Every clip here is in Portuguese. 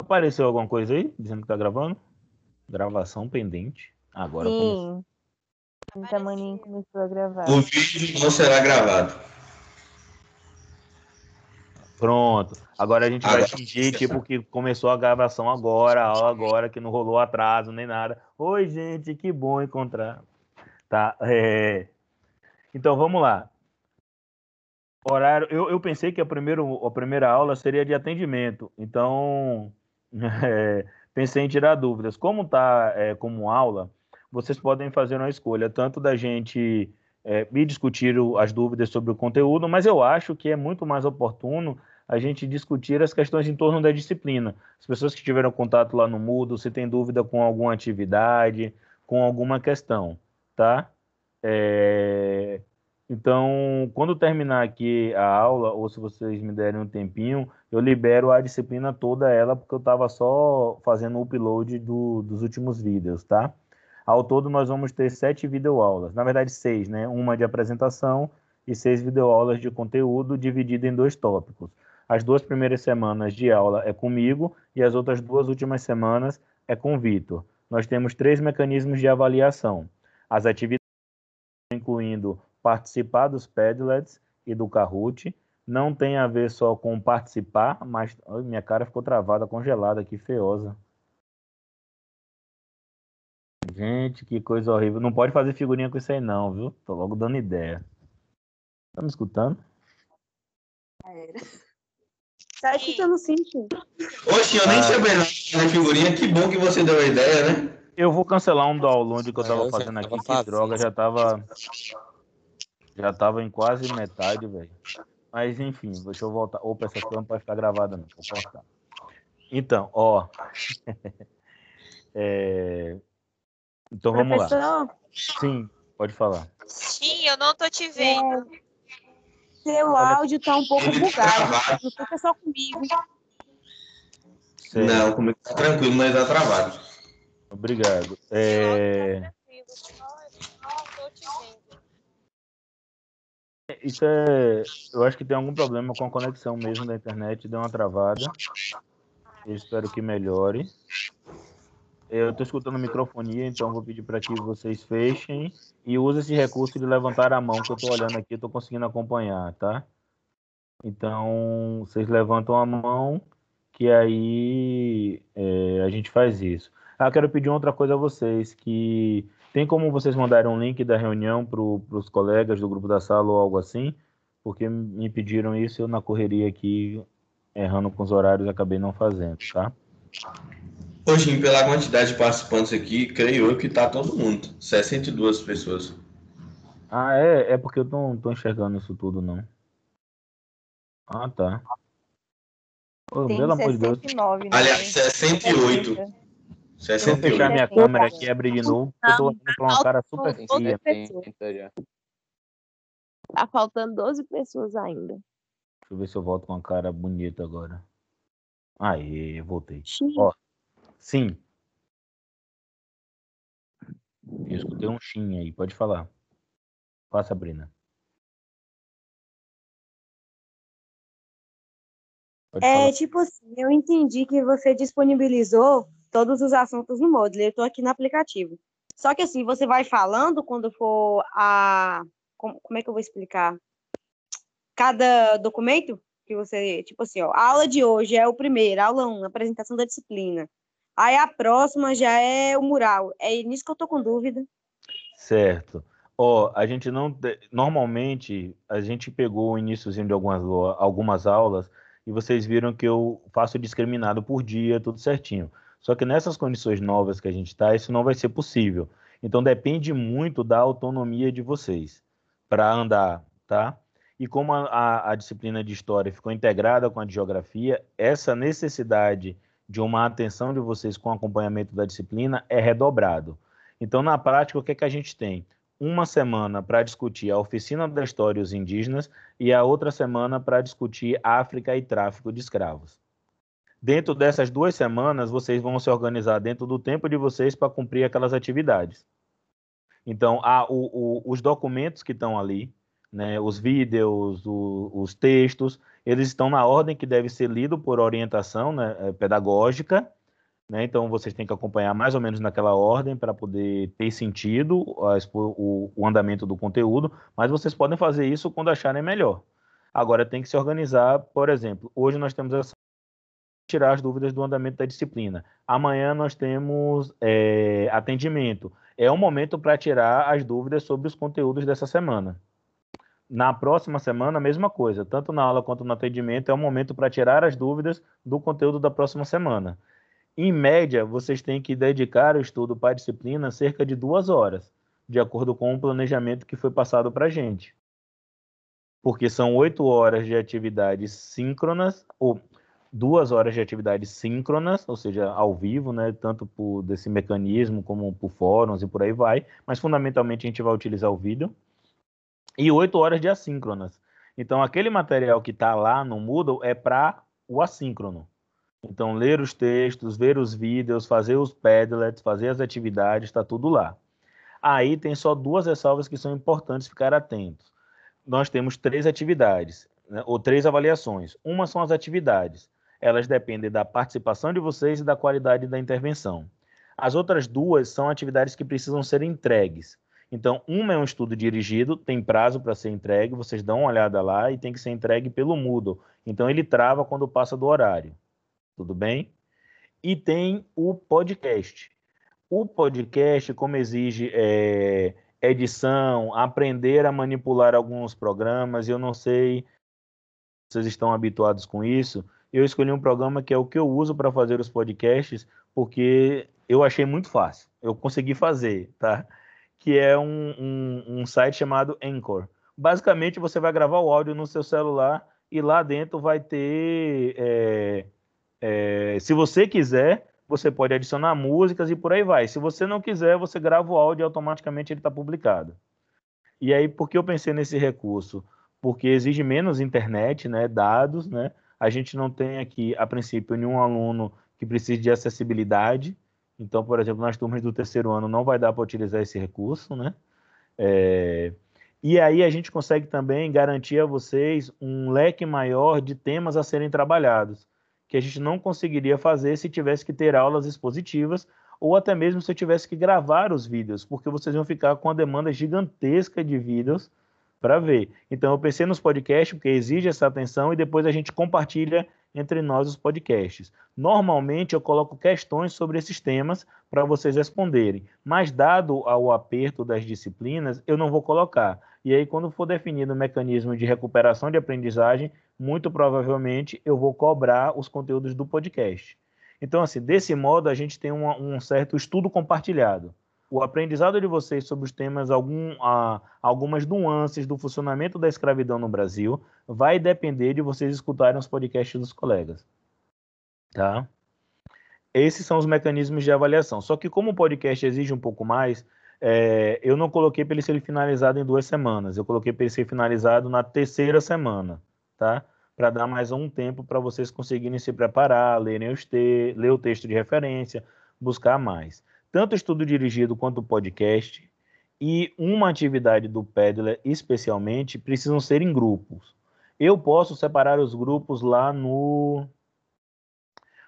Apareceu alguma coisa aí dizendo que tá gravando? Gravação pendente. Agora Sim. O Tamaninho começou a gravar. O vídeo não será gravado. Pronto. Agora a gente vai fingir, tipo, que começou a gravação agora, a aula agora, que não rolou atraso nem nada. Oi, gente, que bom encontrar. Tá. é. Então vamos lá. Horário. Eu, eu pensei que a, primeiro, a primeira aula seria de atendimento. Então, é, pensei em tirar dúvidas. Como tá é, como aula, vocês podem fazer uma escolha, tanto da gente é, discutir as dúvidas sobre o conteúdo, mas eu acho que é muito mais oportuno a gente discutir as questões em torno da disciplina. As pessoas que tiveram contato lá no Moodle, se tem dúvida com alguma atividade, com alguma questão, tá? É, Então, quando terminar aqui a aula, ou se vocês me derem um tempinho, eu libero a disciplina toda ela, porque eu estava só fazendo o upload do- dos últimos vídeos, tá? Ao todo, nós vamos ter sete videoaulas. Na verdade, seis, né? Uma de apresentação e seis videoaulas de conteúdo, dividido em dois tópicos. As duas primeiras semanas de aula é comigo e as outras duas últimas semanas é com o Vitor. Nós temos três mecanismos de avaliação. As atividades, incluindo participar dos Padlets e do Kahoot, não tem a ver só com participar, mas Ai, minha cara ficou travada, congelada aqui, feiosa. Gente, que coisa horrível. Não pode fazer figurinha com isso aí, não, viu? Tô logo dando ideia. Tá me escutando? Tá escutando sim, tio. Oxe, eu nem Ah. sabia de figurinha. Que bom que você deu a ideia, né? Eu vou cancelar um download que eu tava Eu fazendo aqui, que droga, já tava. Já tava em quase metade, velho. Mas enfim, deixa eu voltar. Opa, essa coisa não pode ficar gravada, não. Vou cortar. Então, ó. É, Então vamos lá. Professor, Sim, pode falar. Sim, eu não tô te vendo. seu Olha- áudio tá um pouco bugado. Não fica só comigo. Certo, Não, comigo tá tranquilo, mas tá travado. Obrigado. É, Não tô te vendo. Isso é. Eu acho que tem algum problema com a conexão mesmo da internet, deu uma travada. Eu espero que melhore. Eu estou escutando microfonia, então vou pedir para que vocês fechem e usem esse recurso de levantar a mão, que eu estou olhando aqui, estou conseguindo acompanhar, tá? Então, vocês levantam a mão, que aí é, a gente faz isso. Ah, quero pedir outra coisa a vocês, que tem como vocês mandarem um link da reunião para os colegas do grupo da sala ou algo assim? Porque me pediram isso, eu na correria aqui, errando com os horários, acabei não fazendo, tá? Hoje, pela quantidade de participantes aqui, creio eu que tá todo mundo. 62 pessoas. Ah, é, é porque eu não tô enxergando isso tudo, não. Ah, tá. Tem pelo amor de Deus. 69, né? Aliás, 68. Deixa eu 68. fechar minha câmera aqui e abrir de novo, eu tô olhando pra uma cara super fria. Já. Tá faltando 12 pessoas ainda. Deixa eu ver se eu volto com uma cara bonita agora. Aí, voltei. Xiii. Ó. Sim. Eu escutei um chin aí, pode falar. Fala, Sabrina. Pode É, falar. tipo assim, eu entendi que você disponibilizou todos os assuntos no Moodle. Eu tô aqui no aplicativo. Só que assim, você vai falando quando for a. Como, como é que eu vou explicar? Cada documento que você. Tipo assim, ó, a aula de hoje é o primeiro, aula 1, apresentação da disciplina. Aí a próxima já é o mural. É nisso que eu tô com dúvida. Certo. Ó, a gente não. te- Normalmente, a gente pegou o iníciozinho de algumas, algumas aulas e vocês viram que eu faço discriminado por dia, tudo certinho. Só que nessas condições novas que a gente está, isso não vai ser possível. Então depende muito da autonomia de vocês para andar, tá? E como a, a- a disciplina de história ficou integrada com a de geografia, essa necessidade de uma atenção de vocês com acompanhamento da disciplina é redobrado. Então, na prática, o que, é que a gente tem? Uma semana para discutir a oficina da história e os indígenas e a outra semana para discutir África e tráfico de escravos. Dentro dessas duas semanas, vocês vão se organizar dentro do tempo de vocês para cumprir aquelas atividades. Então, há o- o- os documentos que estão ali, né, os vídeos, o- os textos, eles estão na ordem que deve ser lido por orientação né, é, pedagógica, né? Então vocês têm que acompanhar mais ou menos naquela ordem para poder ter sentido a, o, o, andamento do conteúdo, mas vocês podem fazer isso quando acharem melhor. Agora tem que se organizar, por exemplo, hoje nós temos essa tirar as dúvidas do andamento da disciplina. Amanhã nós temos é, atendimento. É um momento para tirar as dúvidas sobre os conteúdos dessa semana. Na próxima semana, a mesma coisa. Tanto na aula quanto no atendimento, é um momento para tirar as dúvidas do conteúdo da próxima semana. Em média, vocês têm que dedicar o estudo para a disciplina cerca de duas horas, de acordo com o planejamento que foi passado para a gente. Porque são oito horas de atividades síncronas, ou duas horas de atividades síncronas, ou seja, ao vivo, né, tanto por desse mecanismo como por fóruns e por aí vai, mas fundamentalmente a gente vai utilizar o vídeo e oito horas de assíncronas. Então, aquele material que está lá no Moodle é para o assíncrono. Então, ler os textos, ver os vídeos, fazer os Padlets, fazer as atividades, está tudo lá. Aí tem só duas ressalvas que são importantes ficar atentos. Nós temos três atividades, né, ou três avaliações. Uma são as atividades. Elas dependem da participação de vocês e da qualidade da intervenção. As outras duas são atividades que precisam ser entregues. Então, uma é um estudo dirigido, tem prazo para ser entregue, vocês dão uma olhada lá e tem que ser entregue pelo Moodle. Então, ele trava quando passa do horário. Tudo bem? E tem o podcast. O podcast, como exige é, edição, aprender a manipular alguns programas, eu não sei se vocês estão habituados com isso. Eu escolhi um programa que é o que eu uso para fazer os podcasts, porque eu achei muito fácil. Eu consegui fazer, tá? que é um, um, um site chamado Anchor. Basicamente, você vai gravar o áudio no seu celular e lá dentro vai ter. É, é, se você quiser, você pode adicionar músicas e por aí vai. Se você não quiser, você grava o áudio e automaticamente ele está publicado. E aí, por que eu pensei nesse recurso? Porque exige menos internet, né, dados, né? A gente não tem aqui, a princípio, nenhum aluno que precise de acessibilidade. Então, por exemplo, nas turmas do terceiro ano não vai dar para utilizar esse recurso, né? É... E aí a gente consegue também garantir a vocês um leque maior de temas a serem trabalhados, que a gente não conseguiria fazer se tivesse que ter aulas expositivas ou até mesmo se eu tivesse que gravar os vídeos, porque vocês vão ficar com a demanda gigantesca de vídeos para ver. Então eu pensei nos podcasts porque exige essa atenção e depois a gente compartilha entre nós os podcasts. Normalmente eu coloco questões sobre esses temas para vocês responderem, mas dado ao aperto das disciplinas, eu não vou colocar. E aí quando for definido o mecanismo de recuperação de aprendizagem, muito provavelmente eu vou cobrar os conteúdos do podcast. Então, assim, desse modo a gente tem um, um certo estudo compartilhado o aprendizado de vocês sobre os temas, algum, ah, algumas nuances do funcionamento da escravidão no Brasil, vai depender de vocês escutarem os podcasts dos colegas. Tá? Esses são os mecanismos de avaliação. Só que como o podcast exige um pouco mais, é, eu não coloquei para ele ser finalizado em duas semanas. Eu coloquei para ele ser finalizado na terceira semana, tá? Para dar mais um tempo para vocês conseguirem se preparar, lerem os te ler o texto de referência, buscar mais tanto estudo dirigido quanto podcast e uma atividade do Pedler, especialmente, precisam ser em grupos. Eu posso separar os grupos lá no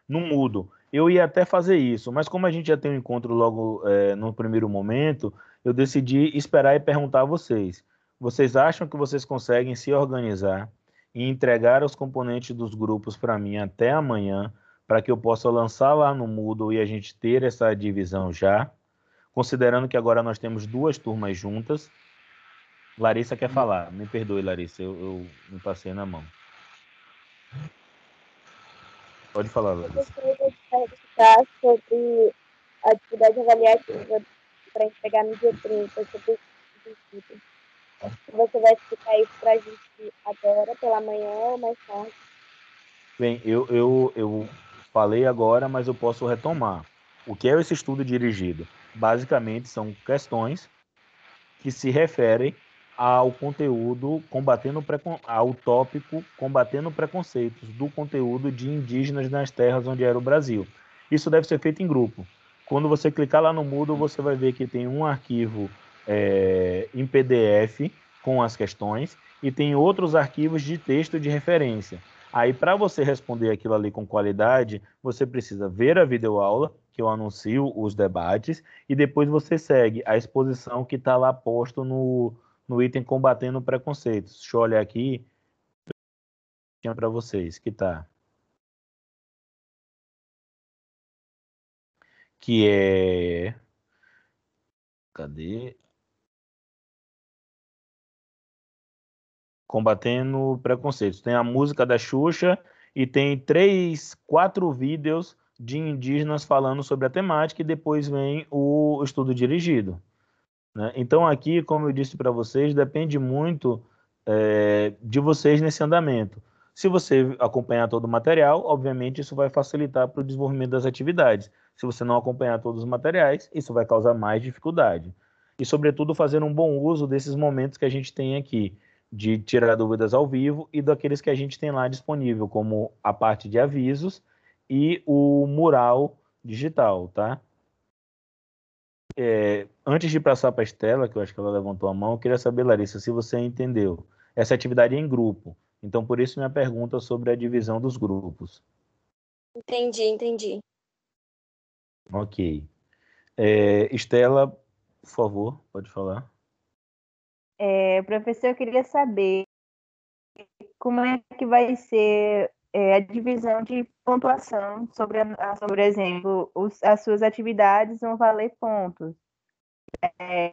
no Mudo. Eu ia até fazer isso, mas como a gente já tem um encontro logo é, no primeiro momento, eu decidi esperar e perguntar a vocês. Vocês acham que vocês conseguem se organizar e entregar os componentes dos grupos para mim até amanhã para que eu possa lançar lá no Moodle e a gente ter essa divisão já, considerando que agora nós temos duas turmas juntas. Larissa quer falar, me perdoe, Larissa, eu, eu me passei na mão. Pode falar, Larissa. Eu gostaria de sobre a atividade avaliativa para entregar no dia 30, sobre Você vai explicar isso para a gente agora, pela manhã ou mais tarde? Bem, eu, eu, eu Falei agora, mas eu posso retomar. O que é esse estudo dirigido? Basicamente, são questões que se referem ao conteúdo combatendo ao tópico combatendo preconceitos do conteúdo de indígenas nas terras onde era o Brasil. Isso deve ser feito em grupo. Quando você clicar lá no Moodle, você vai ver que tem um arquivo é, em PDF com as questões e tem outros arquivos de texto de referência. Aí, para você responder aquilo ali com qualidade, você precisa ver a videoaula, que eu anuncio os debates, e depois você segue a exposição que está lá posto no, no item Combatendo Preconceitos. Deixa eu olhar aqui para vocês, que tá. Que é. Cadê? Combatendo preconceitos. Tem a música da Xuxa e tem três, quatro vídeos de indígenas falando sobre a temática e depois vem o estudo dirigido. Né? Então aqui, como eu disse para vocês, depende muito é, de vocês nesse andamento. Se você acompanhar todo o material, obviamente isso vai facilitar para o desenvolvimento das atividades. Se você não acompanhar todos os materiais, isso vai causar mais dificuldade. E, sobretudo, fazer um bom uso desses momentos que a gente tem aqui, de tirar dúvidas ao vivo e daqueles que a gente tem lá disponível, como a parte de avisos e o mural digital, tá? É, antes de passar para a Estela, que eu acho que ela levantou a mão, eu queria saber, Larissa, se você entendeu. Essa atividade é em grupo, então por isso minha pergunta sobre a divisão dos grupos. Entendi, entendi. Ok. É, Estela, por favor, pode falar. É, professor, eu queria saber como é que vai ser é, a divisão de pontuação sobre, a, sobre exemplo, os, as suas atividades vão valer pontos. É,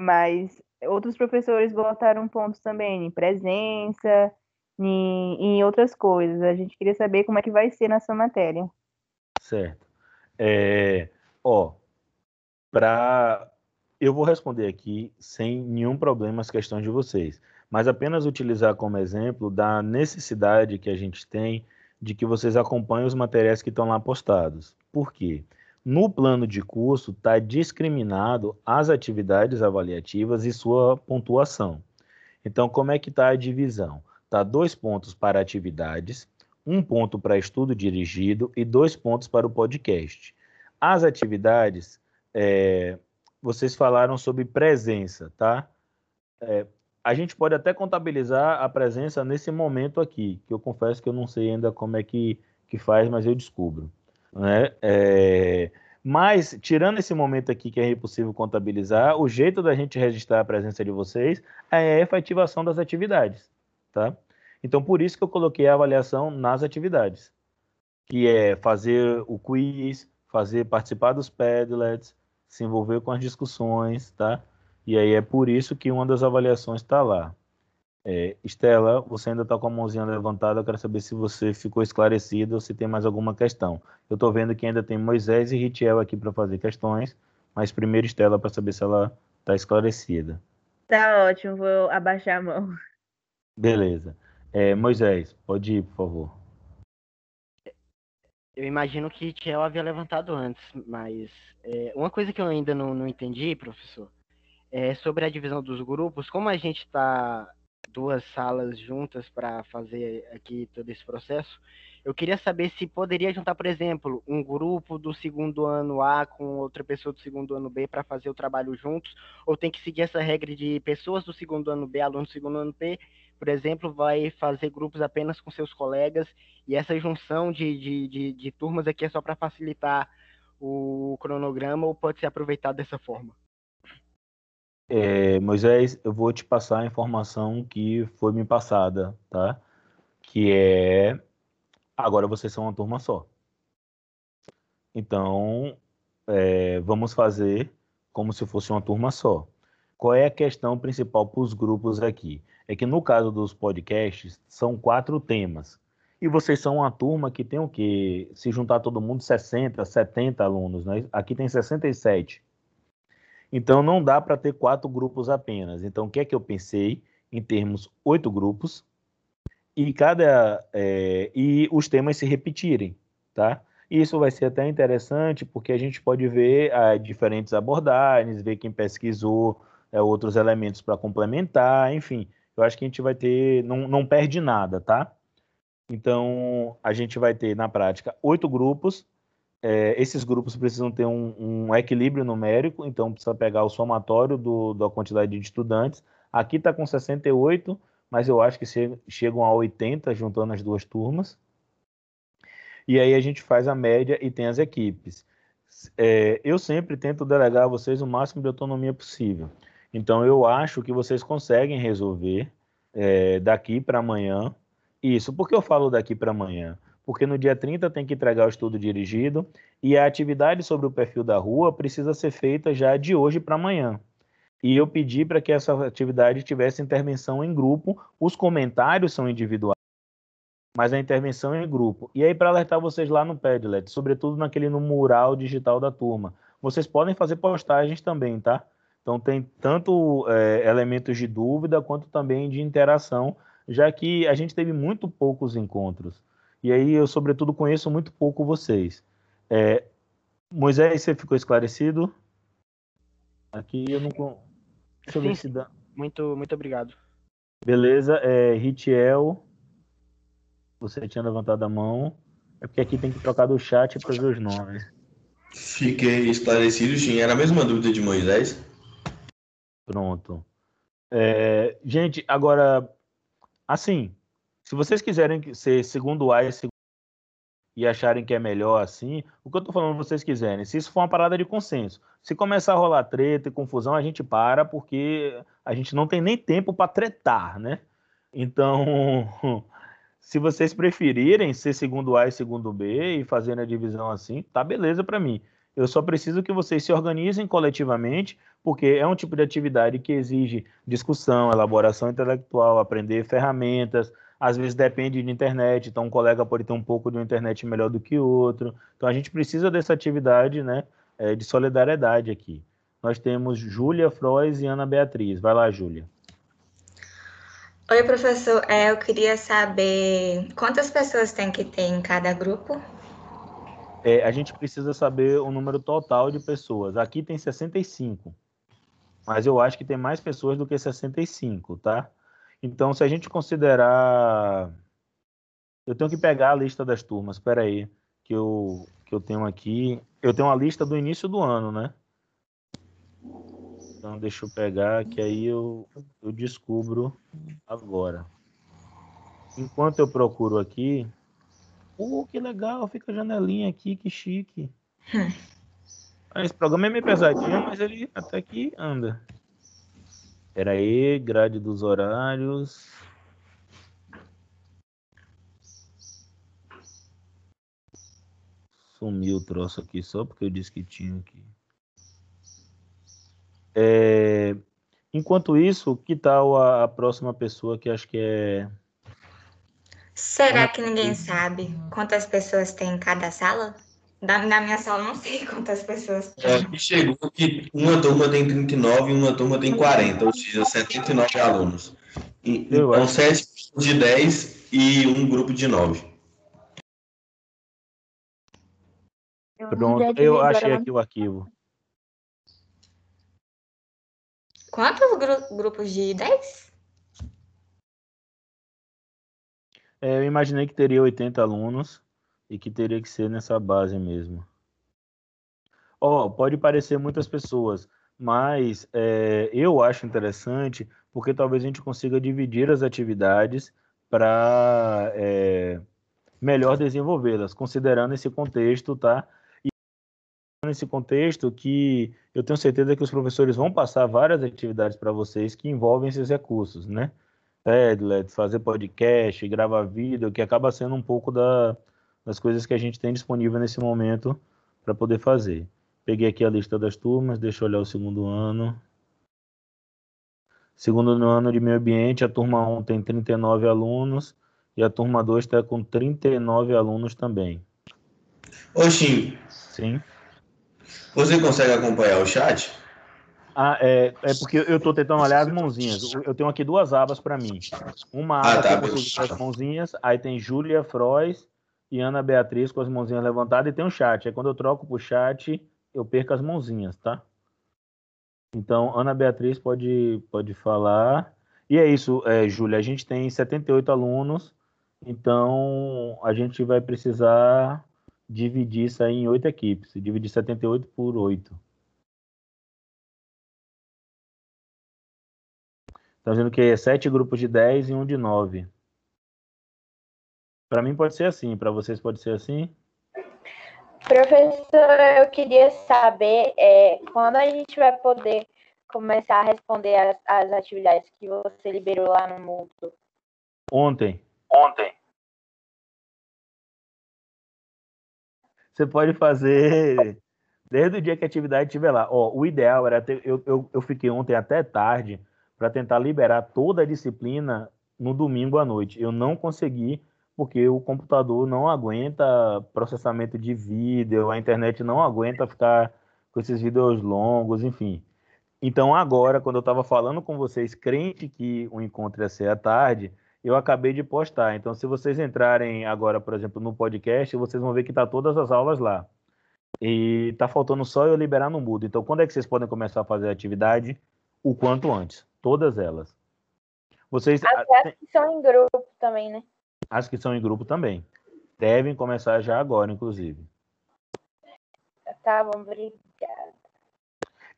mas outros professores botaram pontos também em presença, em, em outras coisas. A gente queria saber como é que vai ser na sua matéria. Certo. É, ó, para eu vou responder aqui sem nenhum problema as questões de vocês, mas apenas utilizar como exemplo da necessidade que a gente tem de que vocês acompanhem os materiais que estão lá postados. Por quê? No plano de curso está discriminado as atividades avaliativas e sua pontuação. Então, como é que está a divisão? Está dois pontos para atividades, um ponto para estudo dirigido e dois pontos para o podcast. As atividades, é, vocês falaram sobre presença, tá? É, a gente pode até contabilizar a presença nesse momento aqui, que eu confesso que eu não sei ainda como é que, que faz, mas eu descubro. Né? É, mas, tirando esse momento aqui que é impossível contabilizar, o jeito da gente registrar a presença de vocês é a efetivação das atividades, tá? Então, por isso que eu coloquei a avaliação nas atividades, que é fazer o quiz, fazer participar dos Padlets, se envolver com as discussões, tá? E aí é por isso que uma das avaliações está lá. É, Estela, você ainda está com a mãozinha levantada, eu quero saber se você ficou esclarecido ou se tem mais alguma questão. Eu estou vendo que ainda tem Moisés e Ritiel aqui para fazer questões, mas primeiro Estela para saber se ela está esclarecida. Tá ótimo, vou abaixar a mão. Beleza. É, Moisés, pode ir, por favor. Eu imagino que Tiel havia levantado antes, mas é, uma coisa que eu ainda não, não entendi, professor, é sobre a divisão dos grupos. Como a gente está duas salas juntas para fazer aqui todo esse processo, eu queria saber se poderia juntar, por exemplo, um grupo do segundo ano A com outra pessoa do segundo ano B para fazer o trabalho juntos, ou tem que seguir essa regra de pessoas do segundo ano B, alunos do segundo ano B, por exemplo, vai fazer grupos apenas com seus colegas e essa junção de, de, de, de turmas aqui é só para facilitar o cronograma ou pode ser aproveitado dessa forma? É, Moisés, eu vou te passar a informação que foi me passada, tá? Que é agora vocês são uma turma só. Então, é, vamos fazer como se fosse uma turma só. Qual é a questão principal para os grupos aqui? É que no caso dos podcasts, são quatro temas. E vocês são uma turma que tem o quê? Se juntar todo mundo, 60, 70 alunos, né? Aqui tem 67. Então não dá para ter quatro grupos apenas. Então o que é que eu pensei em termos oito grupos e cada é, e os temas se repetirem, tá? Isso vai ser até interessante porque a gente pode ver ah, diferentes abordagens, ver quem pesquisou é, outros elementos para complementar, enfim eu acho que a gente vai ter, não, não perde nada, tá? Então, a gente vai ter, na prática, oito grupos. É, esses grupos precisam ter um, um, equilíbrio numérico, então precisa pegar o somatório do, da quantidade de estudantes. Aqui está com 68, mas eu acho que che- chegam a 80 juntando as duas turmas. E aí a gente faz a média e tem as equipes. É, eu sempre tento delegar a vocês o máximo de autonomia possível. Então eu acho que vocês conseguem resolver é, daqui para amanhã. Isso, por que eu falo daqui para amanhã? Porque no dia 30 tem que entregar o estudo dirigido e a atividade sobre o perfil da rua precisa ser feita já de hoje para amanhã. E eu pedi para que essa atividade tivesse intervenção em grupo, os comentários são individuais, mas a intervenção é em grupo. E aí, para alertar vocês lá no Padlet, sobretudo naquele no mural digital da turma, vocês podem fazer postagens também, tá? Então tem tanto é, elementos de dúvida quanto também de interação, já que a gente teve muito poucos encontros. E aí eu, sobretudo, conheço muito pouco vocês. É, Moisés, você ficou esclarecido? Aqui eu não. Deixa eu ver Sim, se dá. Muito, muito obrigado. Beleza, é, Ritiel, você tinha levantado a mão. É porque aqui tem que trocar do chat para ver os nomes. Fiquei esclarecido, sim. Era a mesma dúvida de Moisés. Pronto. É, gente, agora, assim, se vocês quiserem ser segundo A e segundo e acharem que é melhor assim, o que eu tô falando vocês quiserem, se isso for uma parada de consenso, se começar a rolar treta e confusão, a gente para, porque a gente não tem nem tempo para tretar, né? Então, se vocês preferirem ser segundo A e segundo B e fazerem a divisão assim, tá beleza para mim. Eu só preciso que vocês se organizem coletivamente, porque é um tipo de atividade que exige discussão, elaboração intelectual, aprender ferramentas, às vezes depende de internet, então um colega pode ter um pouco de uma internet melhor do que outro. Então a gente precisa dessa atividade né, eh, de solidariedade aqui. Nós temos Júlia Frois e Ana Beatriz. Vai lá, Júlia. Oi, professor. É, eu queria saber quantas pessoas tem que ter em cada grupo? É, a gente precisa saber o número total de pessoas. Aqui tem 65, mas eu acho que tem mais pessoas do que 65, tá? Então, se a gente considerar. Eu tenho que pegar a lista das turmas, espera aí, que eu, que eu tenho aqui. Eu tenho a lista do início do ano, né? Então, deixa eu pegar, que aí eu, eu descubro agora. Enquanto eu procuro aqui. Pô, que legal, fica a janelinha aqui, que chique. Ah, Esse programa é meio pesadinho, mas ele até que anda. Pera aí, grade dos horários. Sumiu o troço aqui só porque eu disse que tinha aqui. É, Enquanto isso, que tal a próxima pessoa que acho que é. Será que ninguém sabe quantas pessoas tem em cada sala? Da, na minha sala, eu não sei quantas pessoas É, tem. que chegou que uma turma tem 39 e uma turma tem 40, ou seja, 79 alunos. E- Então, acho. sete grupos de 10 e um grupo de 9. Eu Pronto, eu achei ela- aqui o arquivo. Quantos gru- grupos de 10? É, eu imaginei que teria 80 alunos e que teria que ser nessa base mesmo. Ó, pode parecer muitas pessoas, mas é, eu acho interessante porque talvez a gente consiga dividir as atividades para melhor desenvolvê-las, considerando esse contexto, tá? E nesse contexto que eu tenho certeza que os professores vão passar várias atividades para vocês que envolvem esses recursos, né? Padlet, fazer podcast, gravar vídeo, que acaba sendo um pouco da, das coisas que a gente tem disponível nesse momento para poder fazer. Peguei aqui a lista das turmas, deixa eu olhar o segundo ano. Segundo ano de meio ambiente, a turma 1 tem 39 alunos e a turma 2 está com 39 alunos também. Ô, Xim, Sim. você consegue acompanhar o chat? Ah, é, é porque eu estou tentando olhar as mãozinhas. Eu tenho aqui duas abas para mim. Uma aba Ah, tá, que eu consigo as mãozinhas, aí tem Júlia Frois e Ana Beatriz com as mãozinhas levantadas e tem um chat. Aí quando eu troco pro chat, eu perco as mãozinhas, tá? Então, Ana Beatriz pode, pode falar. E é isso, é, Júlia, a gente tem 78 alunos, então a gente vai precisar dividir isso aí em oito equipes. Dividir 78 por 8. Estão dizendo que é sete grupos de 10 e um de 9. Para mim pode ser assim, para vocês pode ser assim? Professor, eu queria saber é, quando a gente vai poder começar a responder as, as atividades que você liberou lá no Moodle. Ontem. Ontem. Você pode fazer desde o dia que a atividade estiver lá. Ó, o ideal era ter. Eu, eu, eu fiquei ontem até tarde para tentar liberar toda a disciplina no domingo à noite. Eu não consegui, porque o computador não aguenta processamento de vídeo, a internet não aguenta ficar com esses vídeos longos, enfim. Então, agora, quando eu estava falando com vocês, crente que o encontro ia ser à tarde, eu acabei de postar. Então, se vocês entrarem agora, por exemplo, no podcast, vocês vão ver que tá todas as aulas lá. E tá faltando só eu liberar no mudo. Então, quando é que vocês podem começar a fazer a atividade? O quanto antes. Todas elas. Vocês. Até as que são em grupo também, né? As que são em grupo também. Devem começar já agora, inclusive. Tá bom, obrigada.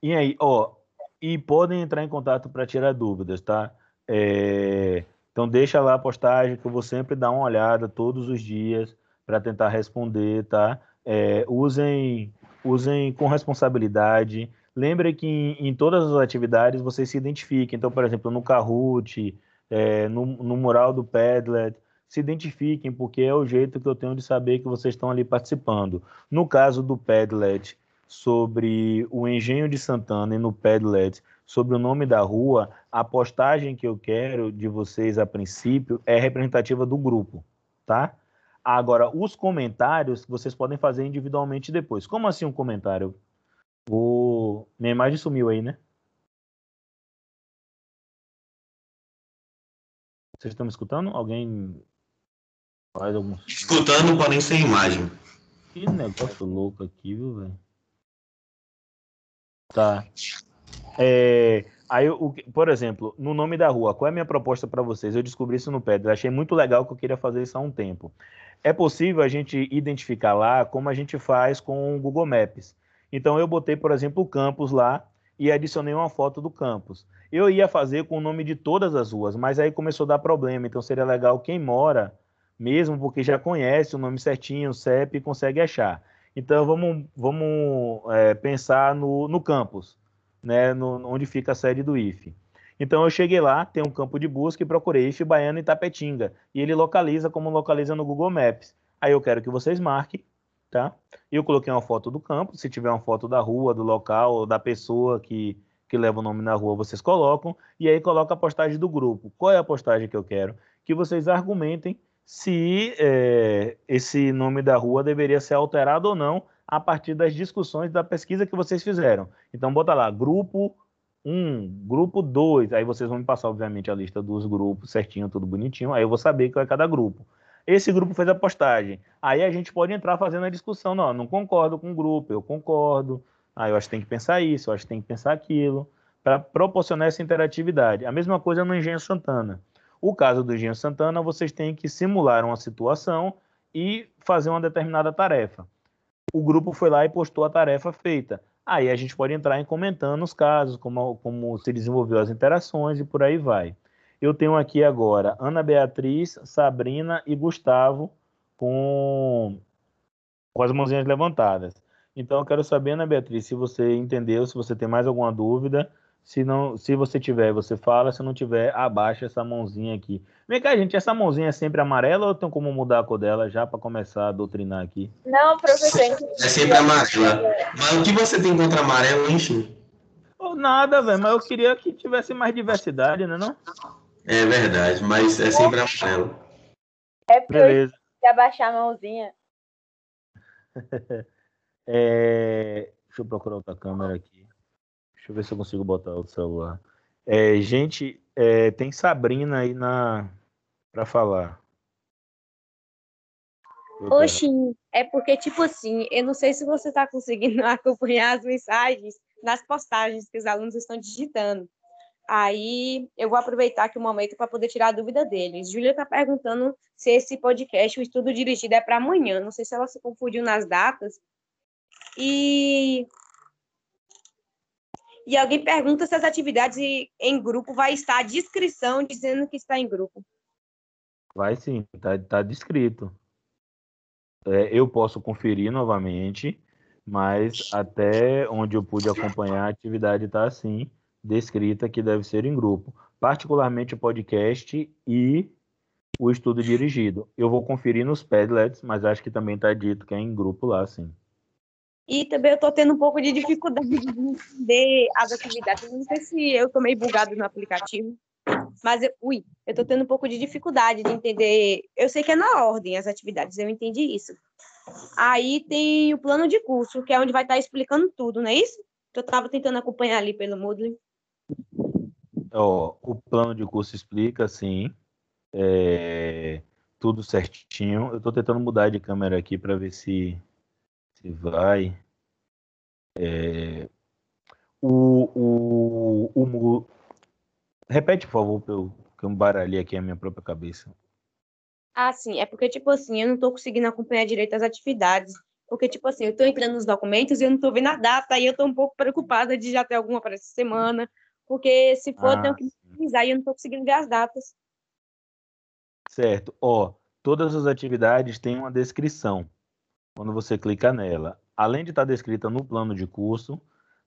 E aí, ó, e podem entrar em contato para tirar dúvidas, tá? É, então deixa lá a postagem que eu vou sempre dar uma olhada todos os dias para tentar responder, tá? É, usem, usem com responsabilidade. Lembre que em, em, todas as atividades você se identifique. Então, por exemplo, no Kahoot, é, no, no mural do Padlet, se identifiquem, porque é o jeito que eu tenho de saber que vocês estão ali participando. No caso do Padlet, sobre o Engenho de Santana e no Padlet sobre o nome da rua, a postagem que eu quero de vocês a princípio é representativa do grupo, tá? Agora, os comentários vocês podem fazer individualmente depois. Como assim um comentário? Vou... Minha imagem sumiu aí, né? Vocês estão me escutando? Alguém faz algum. Escutando, porém sem imagem. Que negócio louco aqui, viu, velho? Tá. É, aí, o, por exemplo, no nome da rua, qual é a minha proposta para vocês? Eu descobri isso no Pedro, achei muito legal que eu queria fazer isso há um tempo. É possível a gente identificar lá como a gente faz com o Google Maps. Então eu botei, por exemplo, o campus lá e adicionei uma foto do campus. Eu ia fazer com o nome de todas as ruas, mas aí começou a dar problema. Então seria legal quem mora, mesmo porque já conhece o nome certinho, o CEP, consegue achar. Então vamos, vamos é, pensar no, no campus, né, no, onde fica a sede do IFE. Então eu cheguei lá, tem um campo de busca e procurei IFE Baiano e Tapetinga. E ele localiza como localiza no Google Maps. Aí eu quero que vocês marquem, tá? Eu coloquei uma foto do campo, se tiver uma foto da rua, do local, da pessoa que, que leva o nome na rua, vocês colocam. E aí coloca a postagem do grupo. Qual é a postagem que eu quero? Que vocês argumentem se é, esse nome da rua deveria ser alterado ou não a partir das discussões da pesquisa que vocês fizeram. Então, bota lá, grupo 1, grupo 2, aí vocês vão me passar, obviamente, a lista dos grupos certinho, tudo bonitinho, aí eu vou saber qual é cada grupo. Esse grupo fez a postagem. Aí a gente pode entrar fazendo a discussão. Não, não concordo com o grupo, eu concordo. Aí eu acho que tem que pensar isso, eu acho que tem que pensar aquilo, para proporcionar essa interatividade. A mesma coisa no Engenho Santana. O caso do Engenho Santana, vocês têm que simular uma situação e fazer uma determinada tarefa. O grupo foi lá e postou a tarefa feita. Aí a gente pode entrar em comentando os casos, como, como se desenvolveu as interações e por aí vai. Eu tenho aqui agora Ana Beatriz, Sabrina e Gustavo com, com as mãozinhas levantadas. Então eu quero saber, Ana Beatriz, se você entendeu, se você tem mais alguma dúvida, se, não, se você tiver, você fala. Se não tiver, abaixa essa mãozinha aqui. Vem cá, gente, essa mãozinha é sempre amarela ou tem como mudar a cor dela já para começar a doutrinar aqui? Não, professor. É sempre amarela. Mas o que você tem contra amarelo, hein, oh, Nada, velho, mas eu queria que tivesse mais diversidade, né, não? É verdade, mas é sempre amarelo. É porque Beleza. eu abaixar a mãozinha. é... Deixa eu procurar outra câmera aqui. Deixa eu ver se eu consigo botar o celular. É, gente, é, tem Sabrina aí na para falar. Oxi, é porque, tipo assim, eu não sei se você está conseguindo acompanhar as mensagens nas postagens que os alunos estão digitando. Aí eu vou aproveitar aqui o momento para poder tirar a dúvida deles. Júlia está perguntando se esse podcast, o estudo dirigido, é para amanhã. Não sei se ela se confundiu nas datas. E e alguém pergunta se as atividades em grupo vai estar a descrição dizendo que está em grupo. Vai sim, tá, tá descrito. É, eu posso conferir novamente, mas até onde eu pude acompanhar, a atividade está assim, descrita que deve ser em grupo. Particularmente o podcast e o estudo dirigido. Eu vou conferir nos Padlets, mas acho que também está dito que é em grupo lá, sim. E também eu estou tendo um pouco de dificuldade de entender as atividades. Não sei se eu estou meio bugado no aplicativo, mas, eu, ui, eu estou tendo um pouco de dificuldade de entender. Eu sei que é na ordem as atividades, eu entendi isso. Aí tem o plano de curso, que é onde vai estar tá explicando tudo, não é isso? Eu estava tentando acompanhar ali pelo Moodle. Oh, o plano de curso explica, sim. É, tudo certinho. Eu estou tentando mudar de câmera aqui para ver se se vai. É, o, o, o, repete, por favor, eu, que eu baralhei aqui a minha própria cabeça. Ah, sim. É porque, tipo assim, eu não estou conseguindo acompanhar direito as atividades. Porque, tipo assim, eu estou entrando nos documentos e eu não estou vendo a data, e eu estou um pouco preocupada de já ter alguma para essa semana. Porque se for, ah, eu tenho que pesquisar e eu não estou conseguindo ver as datas. Certo. Ó, todas as atividades têm uma descrição quando você clica nela. Além de estar descrita no plano de curso,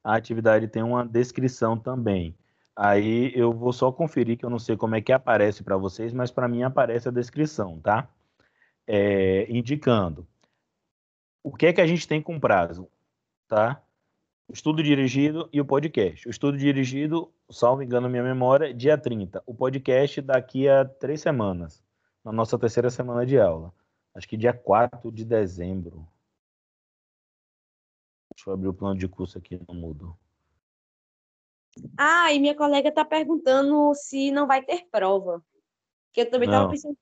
a atividade tem uma descrição também. Aí eu vou só conferir que eu não sei como é que aparece para vocês, mas para mim aparece a descrição, tá? É, indicando o que é que a gente tem com prazo, tá? O estudo dirigido e o podcast. O estudo dirigido, salvo engano minha memória, dia 30. O podcast daqui a três semanas, na nossa terceira semana de aula acho que dia 4 de dezembro. Deixa eu abrir o plano de curso aqui no Mudo. Ah, e minha colega está perguntando se não vai ter prova. Que eu também estava pensando.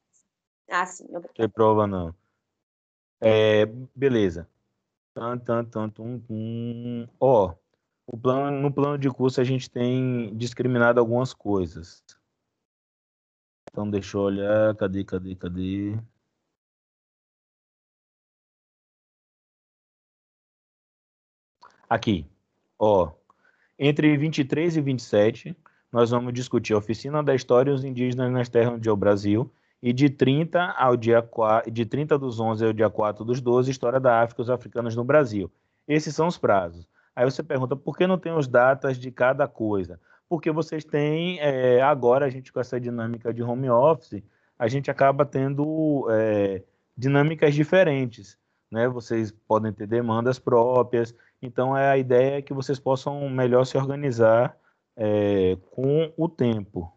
Ah, sim. Não tem prova, não. É, beleza. Tan, tan, tan, tum, tum. Ó, o plano, no plano de curso a gente tem discriminado algumas coisas. Então, deixa eu olhar. Cadê, cadê, cadê? Aqui, ó, entre 23 e 27, nós vamos discutir a oficina da história e os indígenas nas terras do Brasil, e de 30 ao dia 4, de 30 dos 11 ao dia 4 dos 12, história da África e os africanos no Brasil. Esses são os prazos. Aí você pergunta, por que não tem os datas de cada coisa? Porque vocês têm, é, agora a gente com essa dinâmica de home office, a gente acaba tendo é, dinâmicas diferentes, né? Vocês podem ter demandas próprias, então, é a ideia é que vocês possam melhor se organizar é, com o tempo.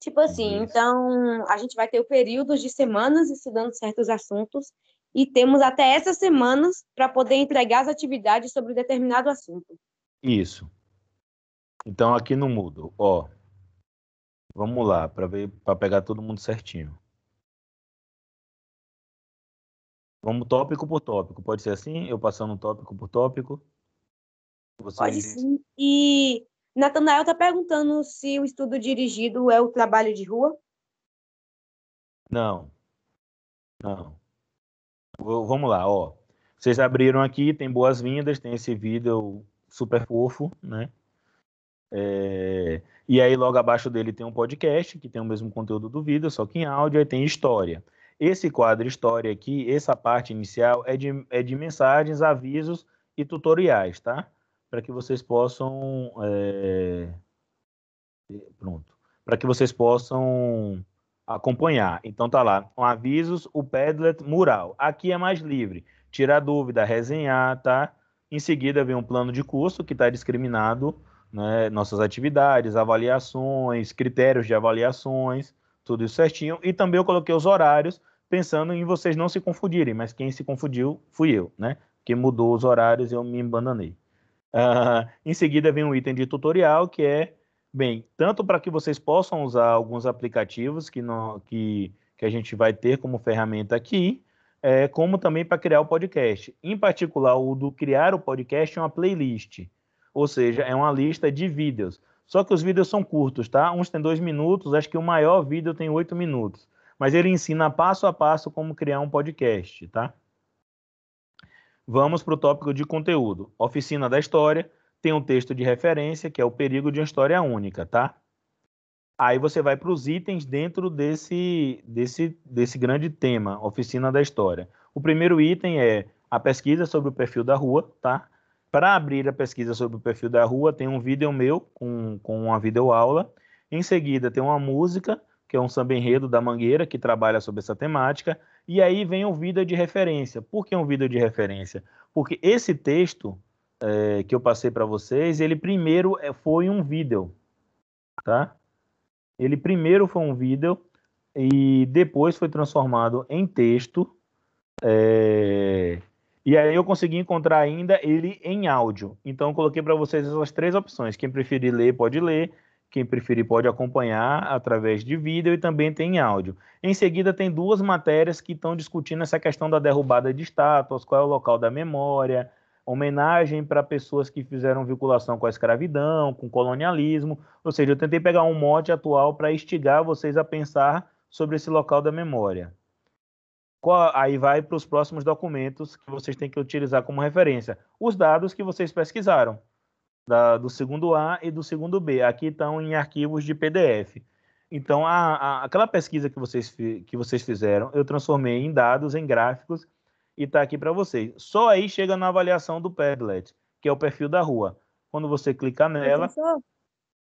Tipo assim, Isso. então a gente vai ter o período de semanas estudando certos assuntos e temos até essas semanas para poder entregar as atividades sobre determinado assunto. Isso. Então aqui no Moodle, ó, vamos lá para ver para pegar todo mundo certinho. Vamos tópico por tópico. Pode ser assim? Eu passando tópico por tópico? Você Pode sim. E Natanael está perguntando se o estudo dirigido é o trabalho de rua? Não. Não. Vamos lá, ó. Vocês abriram aqui, tem boas-vindas, tem esse vídeo super fofo, né? É... E aí, logo abaixo dele tem um podcast, que tem o mesmo conteúdo do vídeo, só que em áudio, aí tem história. Esse quadro História aqui, essa parte inicial, é de, é de mensagens, avisos e tutoriais, tá? Para que vocês possam. É... Pronto. Para que vocês possam acompanhar. Então tá lá, com avisos, o Padlet mural. Aqui é mais livre. Tirar dúvida, resenhar, tá? Em seguida vem um plano de curso que está discriminado, né, nossas atividades, avaliações, critérios de avaliações, tudo isso certinho. E também eu coloquei os horários pensando em vocês não se confundirem, mas quem se confundiu fui eu, né? Que mudou os horários e eu me embananei. Uh, em seguida vem um item de tutorial que é, bem, tanto para que vocês possam usar alguns aplicativos que, que, que a gente vai ter como ferramenta aqui, é, como também para criar o podcast. Em particular, o do criar o podcast é uma playlist, ou seja, é uma lista de vídeos. Só que os vídeos são curtos, tá? Uns têm dois minutos, acho que o maior vídeo tem oito minutos mas ele ensina passo a passo como criar um podcast, tá? Vamos para o tópico de conteúdo. Oficina da História tem um texto de referência, que é o perigo de uma história única, tá? Aí você vai para os itens dentro desse, desse, desse grande tema, oficina da história. O primeiro item é a pesquisa sobre o perfil da rua, tá? Para abrir a pesquisa sobre o perfil da rua, tem um vídeo meu com, com uma videoaula. Em seguida, tem uma música, que é um samba enredo da Mangueira, que trabalha sobre essa temática. E aí vem um vídeo de referência. Por que um vídeo de referência? Porque esse texto é, que eu passei para vocês, ele primeiro é, foi um vídeo, tá? Ele primeiro foi um vídeo e depois foi transformado em texto. É... E aí eu consegui encontrar ainda ele em áudio. Então eu coloquei para vocês essas três opções. Quem preferir ler pode ler, quem preferir pode acompanhar através de vídeo e também tem áudio. Em seguida tem duas matérias que estão discutindo essa questão da derrubada de estátuas, qual é o local da memória, homenagem para pessoas que fizeram vinculação com a escravidão, com o colonialismo. Ou seja, eu tentei pegar um mote atual para instigar vocês a pensar sobre esse local da memória. Aí vai para os próximos documentos que vocês têm que utilizar como referência. Os dados que vocês pesquisaram, da, do segundo A e do segundo B. Aqui estão em arquivos de PDF. Então, a, a, aquela pesquisa que vocês, que vocês fizeram, eu transformei em dados, em gráficos, e está aqui para vocês. Só aí chega na avaliação do Padlet, que é o perfil da rua. Quando você clicar nela. Professor,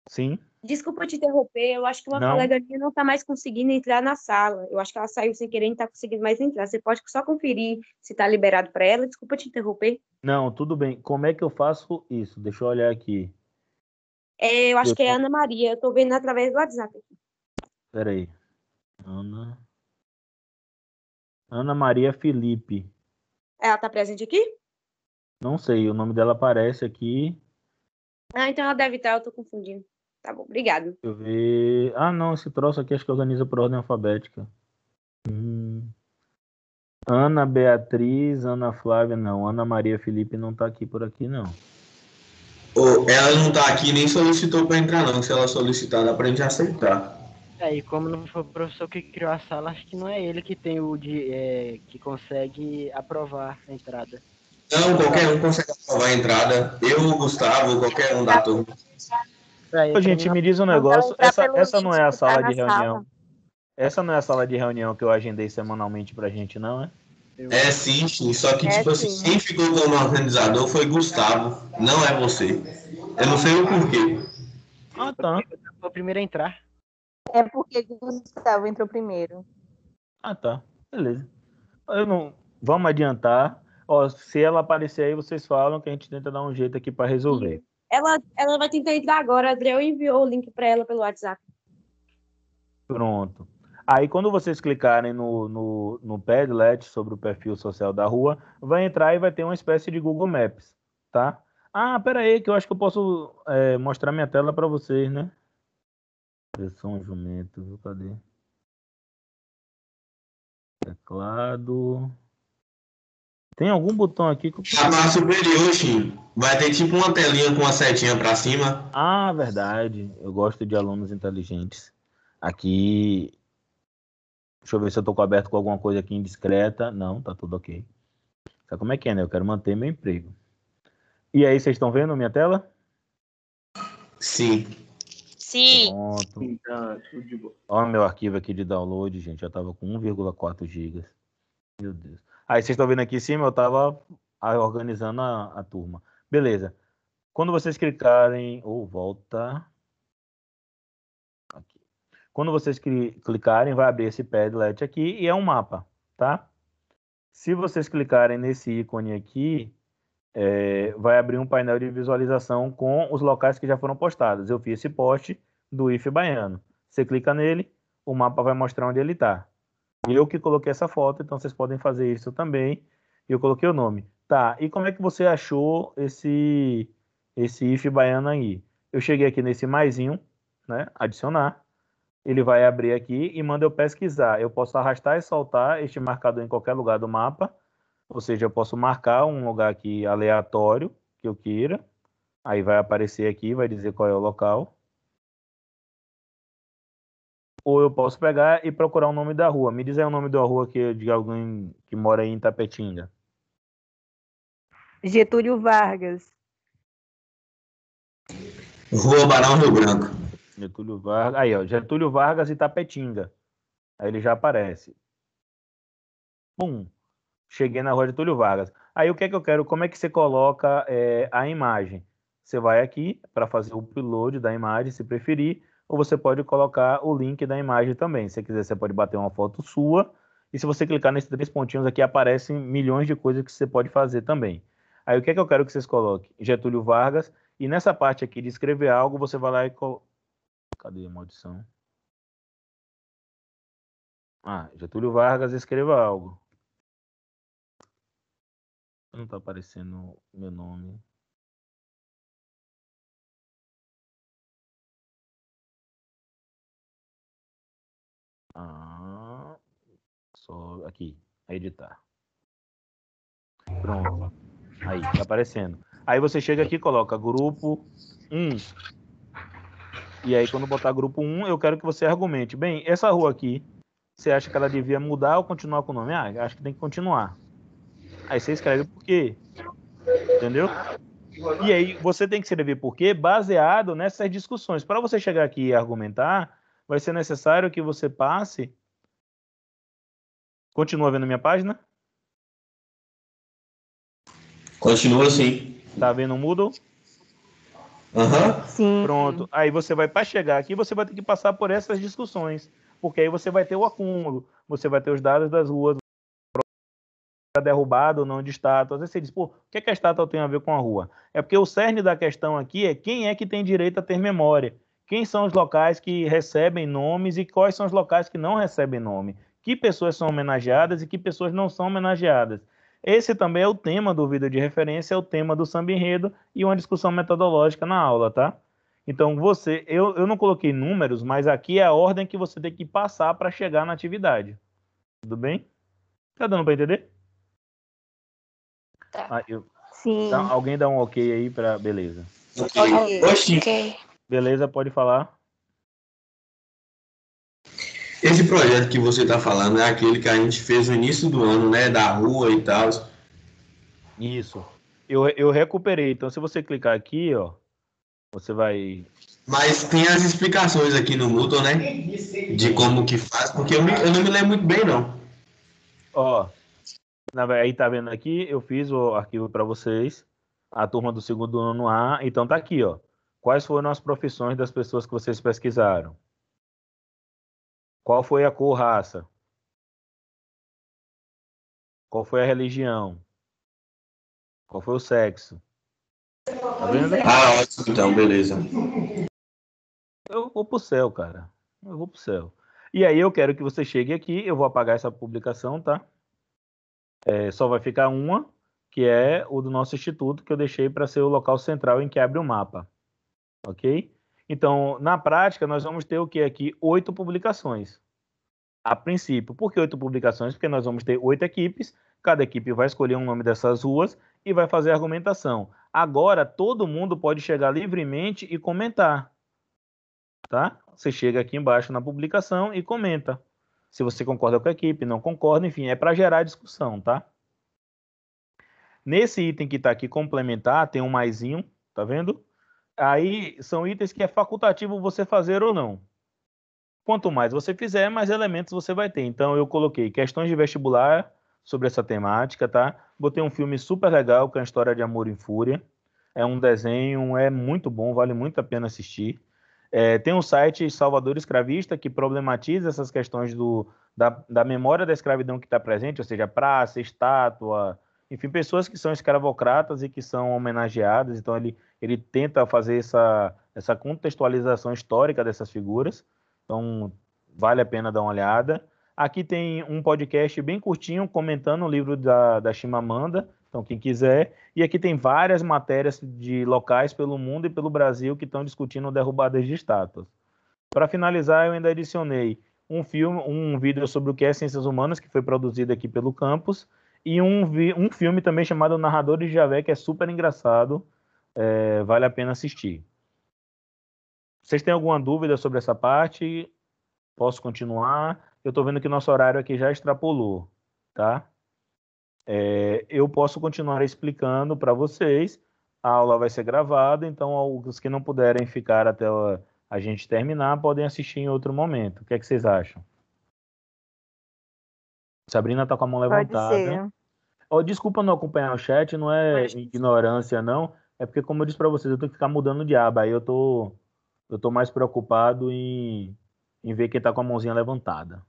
Sim. Desculpa te interromper, eu acho que uma Não. colega minha não está mais conseguindo entrar na sala. Eu acho que ela saiu sem querer e não está conseguindo mais entrar. Você pode só conferir se está liberado para ela. Desculpa te interromper. Não, tudo bem. Como é que eu faço isso? Deixa eu olhar aqui. É, eu acho Eu que é Ana Maria. Eu estou vendo através do WhatsApp. Espera aí. Ana. Ana Maria Felipe. Ela está presente aqui? Não sei, o nome dela aparece aqui. Ah, então ela deve estar, eu estou confundindo. Tá bom, obrigado. Deixa eu ver. Ah, não, esse troço aqui acho que organiza por ordem alfabética. Hum. Ana Beatriz, Ana Flávia, não. Ana Maria Felipe não tá aqui por aqui, não. Ô, ela não tá aqui nem solicitou para entrar, não. Se ela solicitar, dá pra gente aceitar. É, e como não foi o professor que criou a sala, acho que não é ele que tem o de. é, que consegue aprovar a entrada. Não, qualquer um consegue aprovar a entrada. Eu, o Gustavo, qualquer um da turma. Pra ele, gente, me diz um negócio. Essa, essa não é a tá sala de reunião. sala. Essa não é a sala de reunião que eu agendei semanalmente pra gente, não, é? É sim, sim. Só que, É, tipo assim, sim. quem ficou como organizador foi Gustavo, não é você. Eu não sei o porquê. Ah, tá. foi o primeiro a entrar. É porque Gustavo entrou primeiro. Ah, tá. Beleza. Eu não... Vamos adiantar. Ó, se ela aparecer aí, vocês falam que a gente tenta dar um jeito aqui pra resolver. Ela, ela vai tentar entrar agora. A Adriel enviou o link para ela pelo WhatsApp. Pronto. Aí, quando vocês clicarem no, no, no Padlet sobre o perfil social da rua, vai entrar e vai ter uma espécie de Google Maps, tá? Ah, pera aí, que eu acho que eu posso é, mostrar minha tela para vocês, né? Versão jumento, cadê? Teclado. Tem algum botão aqui que eu Na parte superior, Shin, vai ter tipo uma telinha com uma setinha pra cima. Ah, verdade. Eu gosto de alunos inteligentes. Aqui. Deixa eu ver se eu tô aberto com alguma coisa aqui indiscreta. Não, tá tudo ok. Sabe como é que é, né? Eu quero manter meu emprego. E aí, vocês estão vendo a minha tela? Sim. Sim. Pronto. Tá. Olha meu arquivo aqui de download, gente. Já tava com 1,4 GB. Meu Deus. Aí vocês estão vendo aqui em cima, eu tava ah, organizando a, a turma. Beleza. Quando vocês clicarem. Ou volta. Aqui. Quando vocês cli- clicarem, vai abrir esse Padlet aqui e é um mapa, tá? Se vocês clicarem nesse ícone aqui, é, vai abrir um painel de visualização com os locais que já foram postados. Eu fiz esse post do IF Baiano. Você clica nele, o mapa vai mostrar onde ele está. Eu que coloquei essa foto, então vocês podem fazer isso também. Eu coloquei o nome. Tá, e como é que você achou esse, esse IF Baiano aí? Eu cheguei aqui nesse maisinho, né? Adicionar. Ele vai abrir aqui e manda eu pesquisar. Eu posso arrastar e soltar este marcador em qualquer lugar do mapa. Ou seja, eu posso marcar um lugar aqui aleatório que eu queira. Aí vai aparecer aqui, vai dizer qual é o local. Ou eu posso pegar e procurar o nome da rua. Me diz aí o nome da rua que, de alguém que mora aí em Tapetinga. Getúlio Vargas. Rua Barão Rio Branco. Getúlio Vargas. Aí, ó, Getúlio Vargas e Tapetinga. Aí ele já aparece. Pum. Cheguei na rua Getúlio Vargas. Aí o que é que eu quero? Como é que você coloca é, a imagem? Você vai aqui para fazer o upload da imagem, se preferir, ou você pode colocar o link da imagem também. Se você quiser, você pode bater uma foto sua. E se você clicar nesses três pontinhos aqui, aparecem milhões de coisas que você pode fazer também. Aí o que é que eu quero que vocês coloquem? Getúlio Vargas. E nessa parte aqui de escrever algo, você vai lá e. Col... Cadê a maldição? Ah, Getúlio Vargas, escreva algo. Não está aparecendo meu nome. Ah, só aqui, editar. Pronto. Aí, tá aparecendo. Aí você chega aqui e coloca grupo 1. E aí, quando botar grupo 1, eu quero que você argumente. Bem, essa rua aqui, você acha que ela devia mudar ou continuar com o nome? Ah, acho que tem que continuar. Aí você escreve por quê. Entendeu? E aí você tem que escrever por quê baseado nessas discussões. Para você chegar aqui e argumentar, vai ser necessário que você passe. Continua vendo minha página? Continua assim. Tá vendo o Moodle? Aham. Sim. Pronto. Aí você vai para chegar aqui, você vai ter que passar por essas discussões, porque aí você vai ter o acúmulo, você vai ter os dados das ruas, derrubado ou não de estátua. Às vezes você diz, pô, o que, é que a estátua tem a ver com a rua? É porque o cerne da questão aqui é quem é que tem direito a ter memória. Quem são os locais que recebem nomes e quais são os locais que não recebem nome? Que pessoas são homenageadas e que pessoas não são homenageadas? Esse também é o tema do vídeo de referência, é o tema do samba enredo e uma discussão metodológica na aula, tá? Então, você, eu, eu não coloquei números, mas aqui é a ordem que você tem que passar para chegar na atividade. Tudo bem? Tá dando para entender? Tá. Ah, eu- Sim. tá, alguém dá um ok aí para beleza. Ok. Oxi, Ok. Beleza, pode falar. esse projeto que você está falando é aquele que a gente fez no início do ano, né? Da rua e tal. Isso. Eu, eu recuperei. Então, se você clicar aqui, ó, você vai. Mas tem as explicações aqui no Moodle, né? De como que faz, porque eu, me- eu não me lembro muito bem, não. Ó, na aí tá vendo aqui, eu fiz o arquivo para vocês, a turma do segundo ano A. Então tá aqui, ó. Quais foram as profissões das pessoas que vocês pesquisaram? Qual foi a cor, raça? Qual foi a religião? Qual foi o sexo? Tá vendo? Ah, ótimo, então, beleza. Eu vou pro céu, cara. Eu vou pro céu. E aí eu quero que você chegue aqui, eu vou apagar essa publicação, tá? É, só vai ficar uma, que é o do nosso instituto, que eu deixei para ser o local central em que abre o mapa. Ok? Então, na prática, nós vamos ter o que aqui? Oito publicações. A princípio. Por que oito publicações? Porque nós vamos ter oito equipes, cada equipe vai escolher um nome dessas ruas e vai fazer argumentação. Agora, todo mundo pode chegar livremente e comentar tá? Você chega aqui embaixo na publicação e comenta. Se você concorda com a equipe, não concorda, enfim, é para gerar discussão, tá? Nesse item que está aqui complementar, tem um maisinho, tá vendo? Aí são itens que é facultativo você fazer ou não. Quanto mais você fizer, mais elementos você vai ter. Então eu coloquei questões de vestibular sobre essa temática, tá? Botei um filme super legal, que é a história de Amor em Fúria. É um desenho, é muito bom, vale muito a pena assistir. É, tem um site Salvador Escravista que problematiza essas questões do, da, da memória da escravidão que está presente, ou seja, praça, estátua, enfim, pessoas que são escravocratas e que são homenageadas. Então, ele, ele tenta fazer essa, essa contextualização histórica dessas figuras. Então, vale a pena dar uma olhada. Aqui tem um podcast bem curtinho comentando o livro da, da Chimamanda, então quem quiser. E aqui tem várias matérias de locais pelo mundo e pelo Brasil que estão discutindo derrubadas de estátuas. Para finalizar, eu ainda adicionei um filme, um vídeo sobre o que é ciências humanas que foi produzido aqui pelo campus e um, vi- um filme também chamado Narradores de Javé que é super engraçado, é, vale a pena assistir. Vocês têm alguma dúvida sobre essa parte? Posso continuar? Eu estou vendo que nosso horário aqui já extrapolou, tá? É, eu posso continuar explicando para vocês a aula vai ser gravada, então os que não puderem ficar até a gente terminar podem assistir em outro momento. O que, é que vocês acham? Sabrina está com a mão Pode levantada. ser. Oh, desculpa não acompanhar o chat, não é ignorância, não. É porque, como eu disse para vocês, eu tenho que ficar mudando de aba. Aí eu tô, eu tô mais preocupado em, em ver quem está com a mãozinha levantada.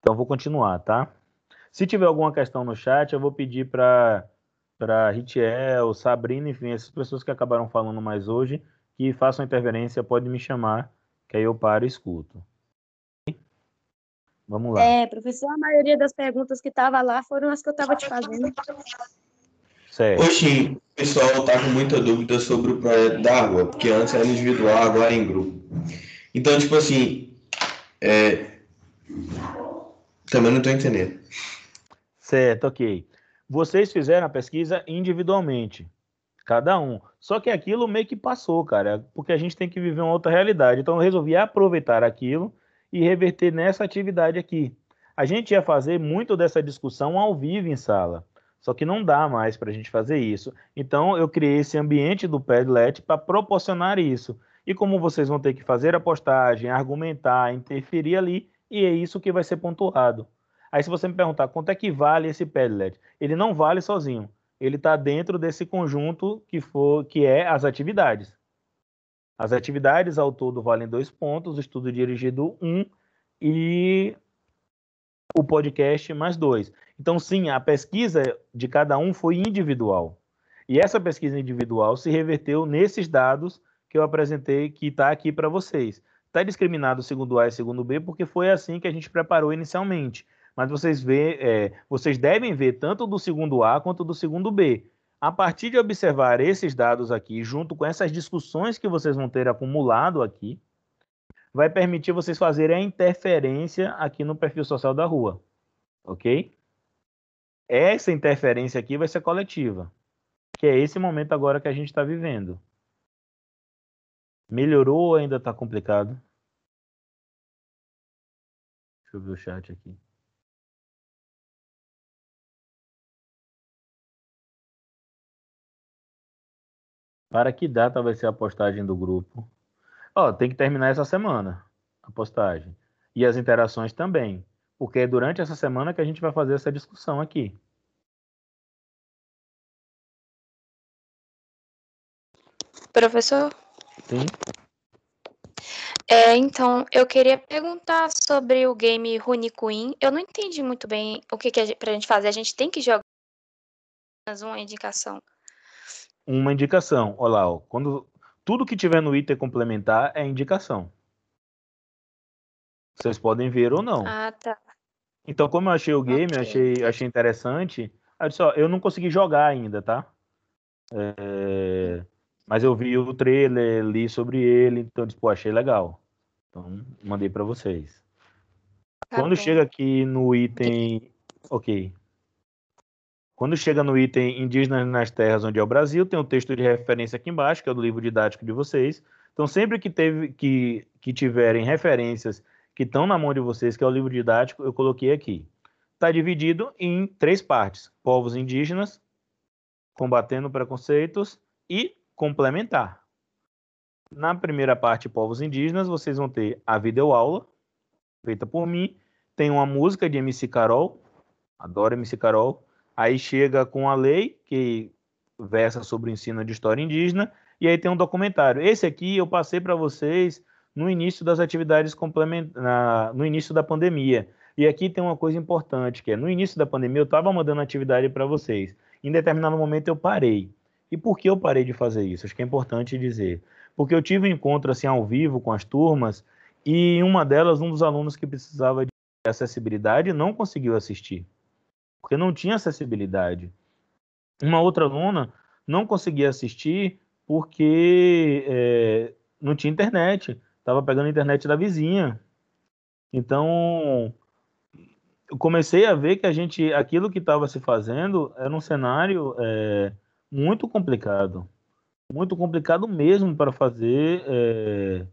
Então, vou continuar, tá? Se tiver alguma questão no chat, eu vou pedir para para Ritiel, Sabrina, enfim, essas pessoas que acabaram falando mais hoje, que façam interferência, pode me chamar, que aí eu paro e escuto. Vamos lá. É, professor, a maioria das perguntas que tava lá foram as que eu tava te fazendo. Certo. Hoje, o pessoal tá com muita dúvida sobre o projeto da rua, porque antes era individual, agora é em grupo. Então, tipo assim, é... também não tô entendendo. Certo, ok. Vocês fizeram a pesquisa individualmente, cada um. Só que aquilo meio que passou, cara, porque a gente tem que viver uma outra realidade. Então eu resolvi aproveitar aquilo e reverter nessa atividade aqui. A gente ia fazer muito dessa discussão ao vivo em sala, só que não dá mais para a gente fazer isso. Então eu criei esse ambiente do Padlet para proporcionar isso. E como vocês vão ter que fazer a postagem, argumentar, interferir ali, e é isso que vai ser pontuado. Aí se você me perguntar quanto é que vale esse Padlet, ele não vale sozinho. Ele está dentro desse conjunto que for, que é as atividades. As atividades ao todo valem dois pontos, o estudo dirigido um e o podcast mais dois. Então, sim, a pesquisa de cada um foi individual. E essa pesquisa individual se reverteu nesses dados que eu apresentei, que está aqui para vocês. Está discriminado segundo A e segundo B, porque foi assim que a gente preparou inicialmente mas vocês, vê, é, vocês devem ver tanto do segundo A quanto do segundo B. A partir de observar esses dados aqui, junto com essas discussões que vocês vão ter acumulado aqui, vai permitir vocês fazerem a interferência aqui no perfil social da rua, ok? Essa interferência aqui vai ser coletiva, que é esse momento agora que a gente está vivendo. Melhorou ou ainda está complicado? Deixa eu ver o chat aqui. Para que data vai ser a postagem do grupo? Ó, tem que terminar essa semana a postagem. E as interações também. Porque é durante essa semana que a gente vai fazer essa discussão aqui. Professor? Sim? É, então, eu queria perguntar sobre o game Rune Queen. Eu não entendi muito bem o que, que é pra gente fazer. A gente tem que jogar uma indicação. Uma indicação. Olha lá, ó, quando tudo que tiver no item complementar é indicação. Vocês podem ver ou não. Ah, tá. Então, como eu achei o game, Ok. achei, achei interessante, eu disse, ó, eu não consegui jogar ainda, tá? É, mas eu vi o trailer, li sobre ele, então eu disse, pô, achei legal. Então, mandei para vocês. Tá Quando bom. chega aqui no item. Ok. Quando chega no item Indígenas nas Terras onde é o Brasil, tem um texto de referência aqui embaixo, que é do livro didático de vocês. Então, sempre que, teve, que, que tiverem referências que estão na mão de vocês, que é o livro didático, eu coloquei aqui. Está dividido em três partes: povos indígenas, combatendo preconceitos e complementar. Na primeira parte, povos indígenas, vocês vão ter a videoaula, feita por mim. Tem uma música de MC Carol, adoro MC Carol. Aí chega com a lei, que versa sobre o ensino de história indígena. E aí tem um documentário. Esse aqui eu passei para vocês no início das atividades complementares, no início da pandemia. E aqui tem uma coisa importante, que é no início da pandemia eu estava mandando atividade para vocês. Em determinado momento eu parei. E por que eu parei de fazer isso? Acho que é importante dizer. Porque eu tive um encontro assim ao vivo com as turmas e em uma delas um dos alunos que precisava de acessibilidade não conseguiu assistir, porque não tinha acessibilidade. Uma outra aluna não conseguia assistir porque é, não tinha internet, estava pegando a internet da vizinha. Então, eu comecei a ver que a gente, aquilo que estava se fazendo era um cenário é, muito complicado, muito complicado mesmo para fazer é,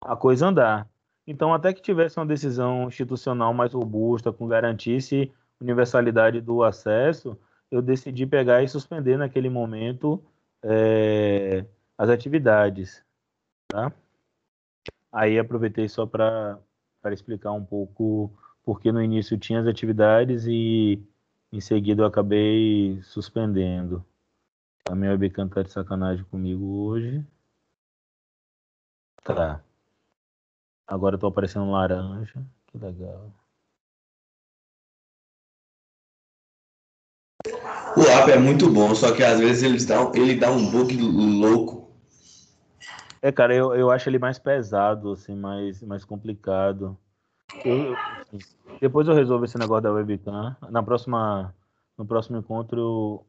a coisa andar. Então, até que tivesse uma decisão institucional mais robusta, com garantisse universalidade do acesso, eu decidi pegar e suspender naquele momento é, as atividades, tá? Aí aproveitei só para explicar um pouco porque no início tinha as atividades e em seguida eu acabei suspendendo. A minha webcam tá de sacanagem comigo hoje. Tá. Agora eu tô aparecendo laranja. Que legal. O app é muito bom, só que às vezes ele dá, ele dá um bug louco. É, cara, eu, eu acho ele mais pesado, assim, mais, mais complicado. Eu, depois eu resolvo esse negócio da webcam. Na próxima, no próximo encontro eu,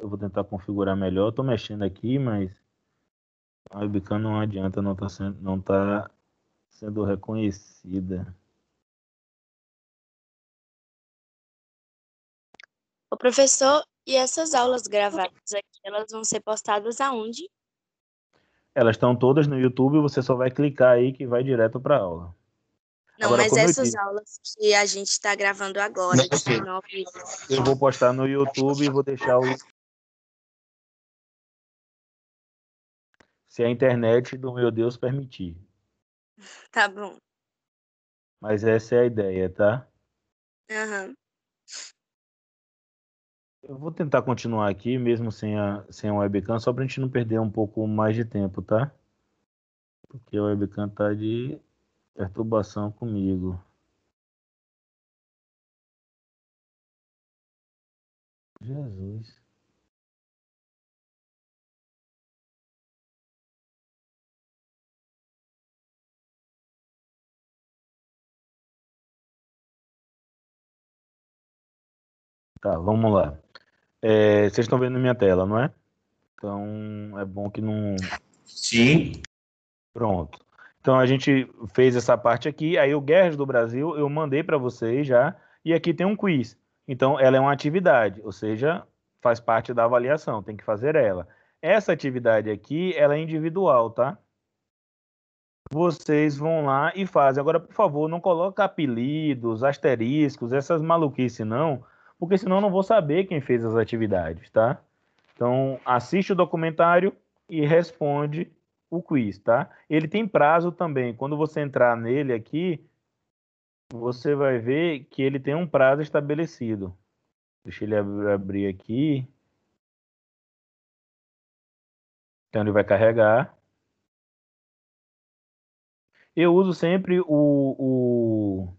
eu vou tentar configurar melhor. Eu tô mexendo aqui, mas a webcam não adianta, não tá sendo, não tá sendo reconhecida. O professor, e essas aulas gravadas aqui, elas vão ser postadas aonde? Elas estão todas no YouTube, você só vai clicar aí que vai direto para a aula. Não, Agora, mas essas disse- aulas que a gente está gravando agora, Não, de sim. 19 Eu vou postar no YouTube e vou deixar o. Se a internet do meu Deus permitir. Tá bom. Mas essa é a ideia, tá? Aham. Eu vou tentar continuar aqui, mesmo sem a, sem a webcam, só pra gente não perder um pouco mais de tempo, tá? Porque a webcam tá de perturbação comigo. Jesus. Tá, vamos lá. É, vocês estão vendo minha tela, não é? Então é bom que não. Sim. Pronto. Então a gente fez essa parte aqui. Aí o Guerras do Brasil eu mandei para vocês já. E aqui tem um quiz. Então ela é uma atividade, ou seja, faz parte da avaliação, tem que fazer ela. Essa atividade aqui, ela é individual, tá? Vocês vão lá e fazem. Agora, por favor, não coloca apelidos, asteriscos, essas maluquices não, porque senão eu não vou saber quem fez as atividades, tá? Então, assiste o documentário e responde o quiz, tá? Ele tem prazo também. Quando você entrar nele aqui, você vai ver que ele tem um prazo estabelecido. Deixa ele ab- abrir aqui. Então ele vai carregar. Eu uso sempre o, o,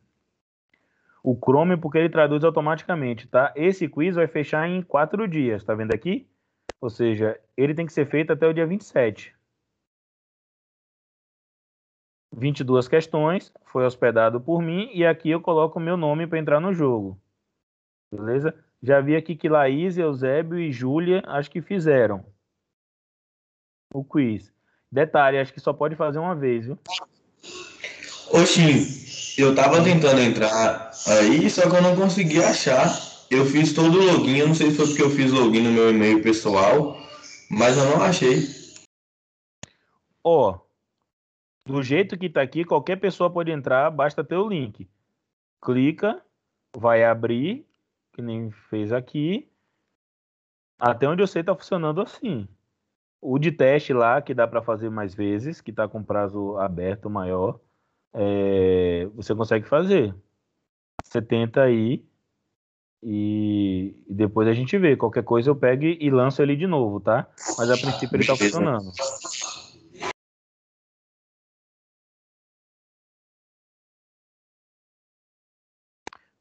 o Chrome porque ele traduz automaticamente, tá? Esse quiz vai fechar em quatro dias, tá vendo aqui? Ou seja, ele tem que ser feito até o dia 27. 22 questões, foi hospedado por mim e aqui eu coloco o meu nome para entrar no jogo. Beleza? Já vi aqui que Laís, Eusébio e Júlia acho que fizeram o quiz. Detalhe, acho que só pode fazer uma vez, viu? Oxi, eu tava tentando entrar aí, só que eu não consegui achar. Eu fiz todo o login, eu não sei se foi porque eu fiz login no meu e-mail pessoal, mas eu não achei. Ó, do jeito que tá aqui, qualquer pessoa pode entrar, basta ter o link. Clica, vai abrir, que nem fez aqui. Até onde eu sei tá funcionando assim. O de teste lá, que dá para fazer mais vezes, que tá com prazo aberto maior, é, você consegue fazer. Você tenta aí e, e depois a gente vê. Qualquer coisa eu pego e lanço ele de novo, tá? Mas a princípio ele tá funcionando.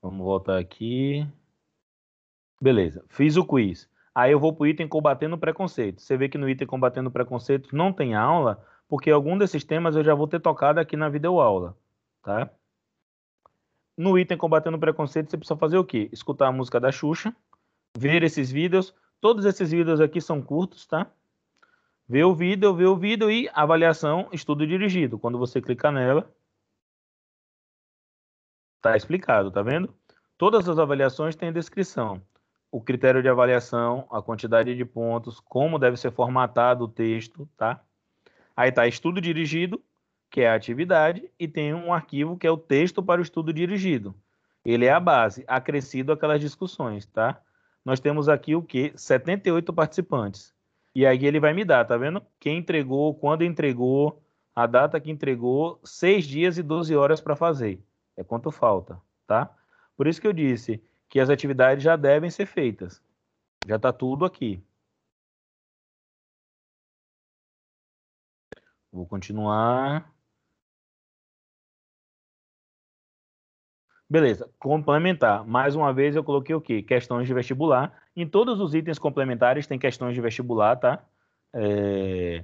Vamos voltar aqui. Beleza, fiz o quiz. Aí eu vou para o item combatendo preconceito. Você vê que no item combatendo preconceito não tem aula, porque algum desses temas eu já vou ter tocado aqui na videoaula, tá? No item combatendo preconceito você precisa fazer o quê? Escutar a música da Xuxa, ver esses vídeos. Todos esses vídeos aqui são curtos, tá? Ver o vídeo, ver o vídeo e avaliação, estudo dirigido. Quando você clicar nela, tá explicado, tá vendo? Todas as avaliações têm descrição. O critério de avaliação, a quantidade de pontos, como deve ser formatado o texto, tá? Aí tá estudo dirigido, que é a atividade, e tem um arquivo que é o texto para o estudo dirigido. Ele é a base, acrescido aquelas discussões, tá? Nós temos aqui o que? 78 participantes. E aí ele vai me dar, tá vendo? Quem entregou, quando entregou, a data que entregou, seis dias e 12 horas para fazer. É quanto falta, tá? Por isso que eu disse que as atividades já devem ser feitas. Já está tudo aqui. Vou continuar. Beleza, complementar. Mais uma vez eu coloquei o quê? Questões de vestibular. Em todos os itens complementares tem questões de vestibular, tá? É...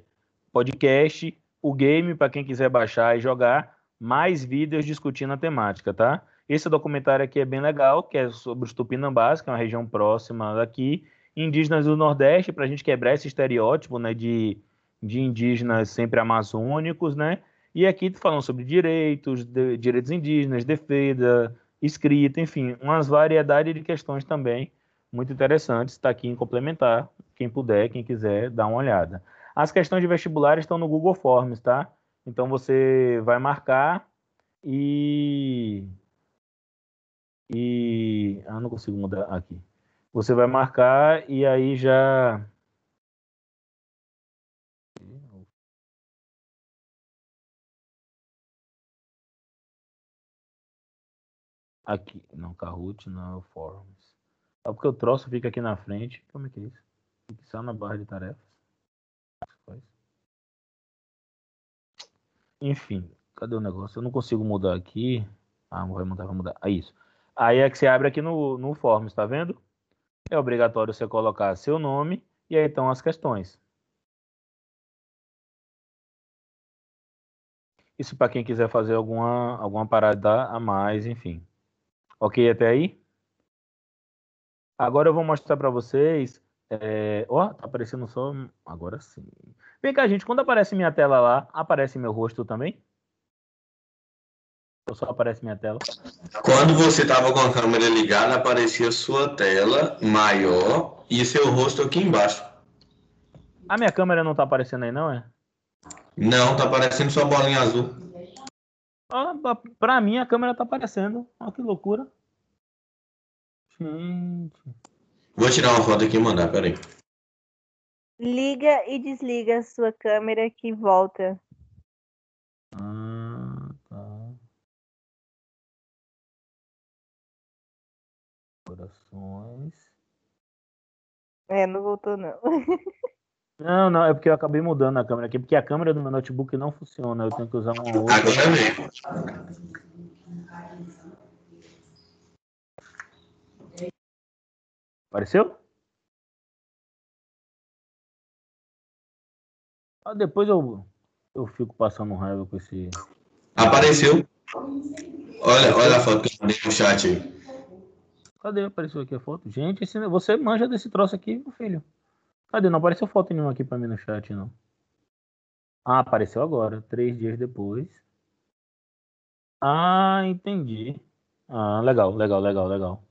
Podcast, o game para quem quiser baixar e jogar, mais vídeos discutindo a temática, tá? Esse documentário aqui é bem legal, que é sobre os Tupinambás, que é uma região próxima daqui, indígenas do Nordeste, para a gente quebrar esse estereótipo, né, de, de indígenas sempre amazônicos, né? E aqui falando sobre direitos, de, direitos indígenas, defesa, escrita, enfim, umas variedade de questões também muito interessantes. Está aqui em complementar. Quem puder, quem quiser, dá uma olhada. As questões de vestibular estão no Google Forms, tá? Então você vai marcar e e ah, não consigo mudar aqui. Você vai marcar e aí já Aqui, não, Kahoot, não, Forms. Só porque o troço fica aqui na frente. Como é que é isso? Fica só na barra de tarefas. Enfim, cadê o negócio? Eu não consigo mudar aqui. Ah, vai mudar, vai mudar. É isso. Aí é que você abre aqui no, no Forms, tá vendo? É obrigatório você colocar seu nome e aí estão as questões. Isso para quem quiser fazer alguma, alguma parada a mais, enfim. Ok até aí? Agora eu vou mostrar para vocês. É... Ó, tá aparecendo só. Agora sim. Vem cá, gente. Quando aparece minha tela lá, aparece meu rosto também? Ou só aparece minha tela? Quando você tava com a câmera ligada, aparecia sua tela maior e seu rosto aqui embaixo. A minha câmera não tá aparecendo aí, não é? Não, tá aparecendo sua bolinha azul. Ah, pra mim a câmera tá aparecendo. Olha que loucura. Gente. Vou tirar uma foto aqui e mandar, peraí. Liga e desliga a sua câmera que volta. Ah, tá. Corações. É, não voltou não. Não, não, é porque eu acabei mudando a câmera aqui, porque a câmera do meu notebook não funciona, eu tenho que usar uma outra. Agora mesmo. Apareceu? Ah, depois eu, eu fico passando raiva com esse. Apareceu. Olha, olha a foto que eu mandei no chat aí. Cadê? Apareceu aqui a foto? Gente, esse, você manja desse troço aqui, meu filho. Cadê? Não apareceu foto nenhuma aqui pra mim no chat, não. Ah, apareceu agora, três dias depois. Ah, entendi. Ah, legal, legal, legal, legal.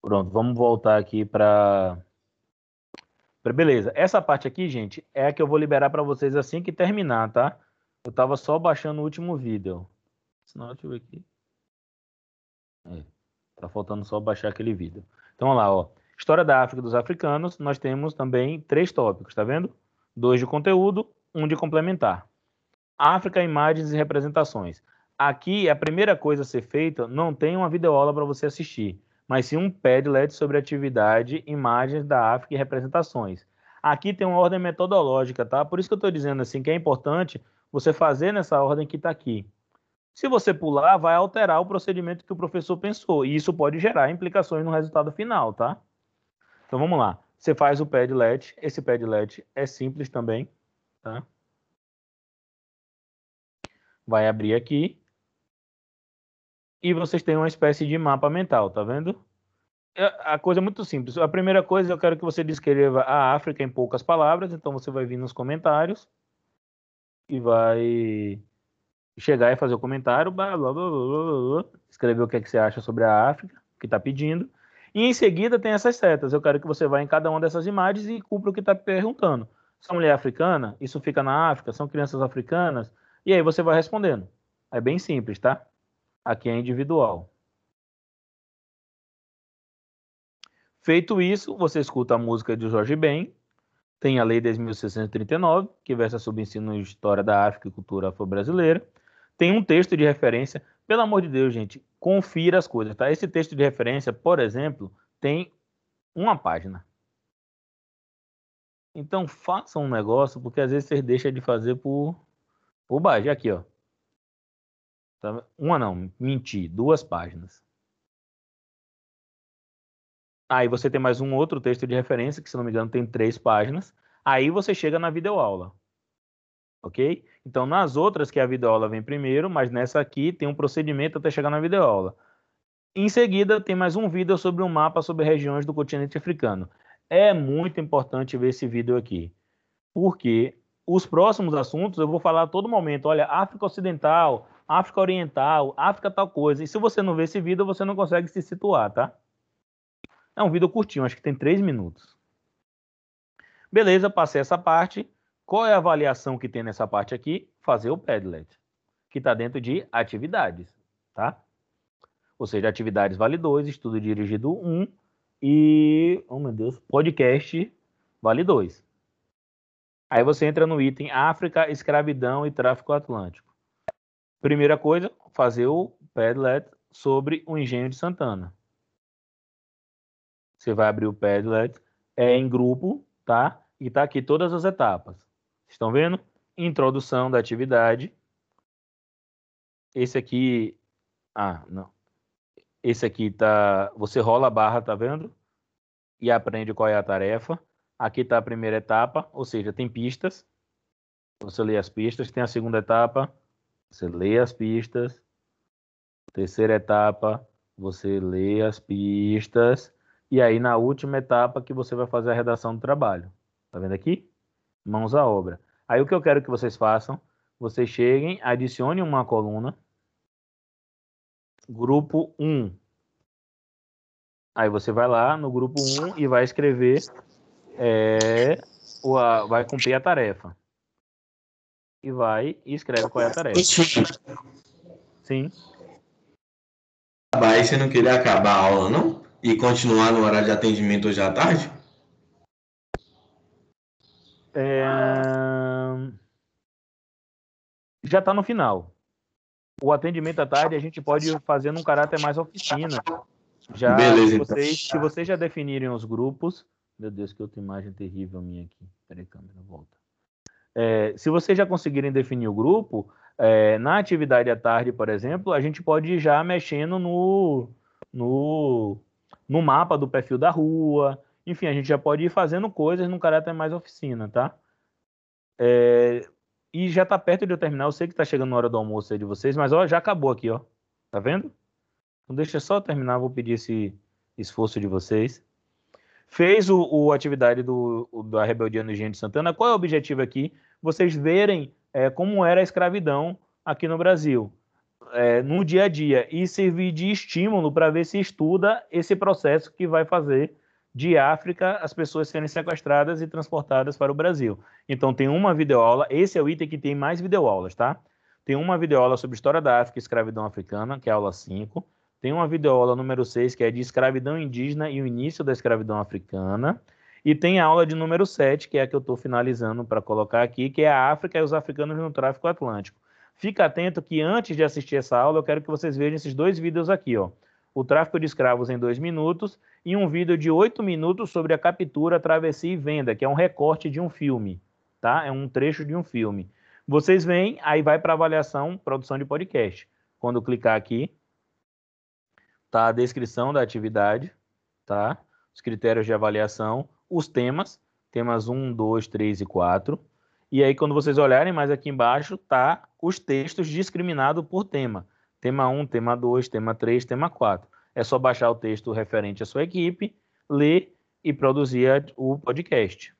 Pronto, vamos voltar aqui para. Beleza, essa parte aqui, gente, é a que eu vou liberar para vocês assim que terminar, tá? Eu tava só baixando o último vídeo. Senão, deixa eu ver aqui. É, tá faltando só baixar aquele vídeo. Então, vamos lá, ó. História da África dos africanos, nós temos também três tópicos, tá vendo? Dois de conteúdo, um de complementar. África, imagens e representações. Aqui, a primeira coisa a ser feita, não tem uma videoaula para você assistir, mas sim um Padlet sobre atividade, imagens da África e representações. Aqui tem uma ordem metodológica, tá? Por isso que eu estou dizendo assim que é importante você fazer nessa ordem que está aqui. Se você pular, vai alterar o procedimento que o professor pensou, e isso pode gerar implicações no resultado final, tá? Então vamos lá. Você faz o Padlet. Esse Padlet é simples também, tá? Vai abrir aqui. E vocês têm uma espécie de mapa mental, tá vendo? É, a coisa é muito simples. A primeira coisa, eu quero que você descreva a África em poucas palavras. Então você vai vir nos comentários e vai chegar e fazer o comentário, blá, blá, blá, blá, blá, escrever o que, é que você acha sobre a África, que está pedindo. E em seguida tem essas setas. Eu quero que você vá em cada uma dessas imagens e cumpra o que está perguntando. São mulher africana? Isso fica na África? São crianças africanas? E aí você vai respondendo. É bem simples, tá? Aqui é individual. Feito isso, você escuta a música de Jorge Ben Tem a Lei 10.639, que versa sobre ensino e história da África e cultura afro-brasileira. Tem um texto de referência. Pelo amor de Deus, gente, confira as coisas, tá? Esse texto de referência, por exemplo, tem uma página. Então façam um negócio, porque às vezes vocês deixam de fazer por, por baixo. Aqui, ó. Tá? Uma não, menti, duas páginas. Aí você tem mais um outro texto de referência, que se não me engano tem três páginas. Aí você chega na videoaula. Ok? Então, nas outras que a videoaula vem primeiro, mas nessa aqui tem um procedimento até chegar na videoaula. Em seguida, tem mais um vídeo sobre um mapa sobre regiões do continente africano. É muito importante ver esse vídeo aqui, porque os próximos assuntos eu vou falar a todo momento. Olha, África Ocidental, África Oriental, África tal coisa. E se você não ver esse vídeo, você não consegue se situar, tá? É um vídeo curtinho, acho que tem três minutos. Beleza, passei essa parte. Qual é a avaliação que tem nessa parte aqui? Fazer o Padlet, que está dentro de atividades, tá? Ou seja, atividades vale 2, estudo dirigido 1 um, e, oh meu Deus, podcast vale 2. Aí você entra no item África, escravidão e tráfico atlântico. Primeira coisa, fazer o Padlet sobre o engenho de Santana. Você vai abrir o Padlet, é em grupo, tá? E tá aqui todas as etapas. Estão vendo? Introdução da atividade. Esse aqui, ah, não. Esse aqui tá, você rola a barra, tá vendo? E aprende qual é a tarefa. Aqui está a primeira etapa, ou seja, tem pistas. Você lê as pistas. Tem a segunda etapa, você lê as pistas. Terceira etapa, você lê as pistas. E aí, na última etapa, que você vai fazer a redação do trabalho. Tá vendo aqui? Mãos à obra. Aí, o que eu quero que vocês façam, vocês cheguem, adicione uma coluna. Grupo 1. Aí você vai lá no grupo 1 e vai escrever, é, o, a, vai cumprir a tarefa. E vai e escreve qual é a tarefa. Sim. Aí você não queria acabar a aula, não? e continuar no horário de atendimento hoje à tarde? É... Já está no final. O atendimento à tarde a gente pode fazer num caráter mais oficina. Já Beleza, se então. vocês, se vocês já definirem os grupos. Meu Deus, que outra imagem terrível minha aqui. Peraí, câmera, volta. É, se vocês já conseguirem definir o grupo, é, na atividade à tarde, por exemplo, a gente pode ir já mexendo no, no, no mapa do perfil da rua. Enfim, a gente já pode ir fazendo coisas num caráter mais oficina, tá? É, e já tá perto de eu terminar. Eu sei que tá chegando na hora do almoço aí de vocês, mas ó, já acabou aqui, ó. Tá vendo? Então deixa só terminar, vou pedir esse esforço de vocês. Fez o, o atividade do, o, da rebeldia no Engenho de Santana. Qual é o objetivo aqui? Vocês verem é, como era a escravidão aqui no Brasil é, no dia a dia e servir de estímulo para ver se estuda esse processo que vai fazer de África as pessoas serem sequestradas e transportadas para o Brasil. Então tem uma videoaula, esse é o item que tem mais videoaulas, tá? Tem uma videoaula sobre história da África e escravidão africana, que é a aula 5. Tem uma videoaula número 6, que é de escravidão indígena e o início da escravidão africana. E tem a aula de número 7, que é a que eu estou finalizando para colocar aqui, que é a África e os africanos no tráfico atlântico. Fica atento que antes de assistir essa aula, eu quero que vocês vejam esses dois vídeos aqui, ó. O tráfico de escravos em dois minutos e um vídeo de oito minutos sobre a captura, travessia e venda, que é um recorte de um filme, tá? É um trecho de um filme. Vocês veem, aí vai para avaliação, produção de podcast. Quando clicar aqui, tá a descrição da atividade, tá? Os critérios de avaliação, os temas, temas 1, 2, 3 e 4 e aí, quando vocês olharem mais aqui embaixo, tá os textos discriminados por tema. Tema 1, tema 2, tema 3, tema 4. É só baixar o texto referente à sua equipe, ler e produzir o podcast.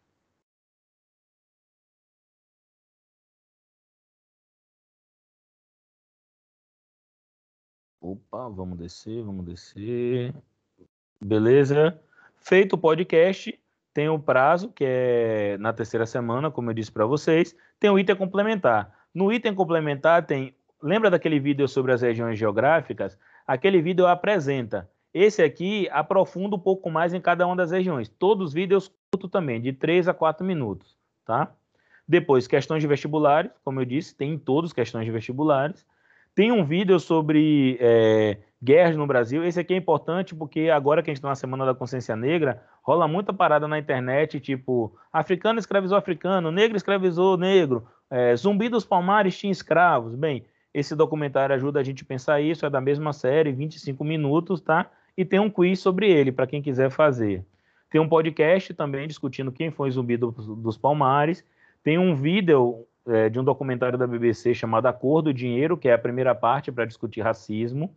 Opa, vamos descer, vamos descer. Beleza? Feito o podcast, tem o prazo, que é na terceira semana, como eu disse para vocês, tem o item complementar. No item complementar tem, lembra daquele vídeo sobre as regiões geográficas? Aquele vídeo apresenta. Esse aqui aprofunda um pouco mais em cada uma das regiões. Todos os vídeos curto também, de 3 a 4 minutos, tá? Depois, questões de vestibulares, como eu disse, tem em todos questões de vestibulares. Tem um vídeo sobre é, guerras no Brasil. Esse aqui é importante porque agora que a gente está na Semana da Consciência Negra, rola muita parada na internet, tipo, africano escravizou africano, negro escravizou negro, é, zumbi dos palmares tinha escravos. Bem, esse documentário ajuda a gente a pensar isso, é da mesma série, 25 minutos, tá? E tem um quiz sobre ele, para quem quiser fazer. Tem um podcast também discutindo quem foi zumbi do, dos palmares. Tem um vídeo é, de um documentário da BBC chamado A Cor do Dinheiro, que é a primeira parte para discutir racismo.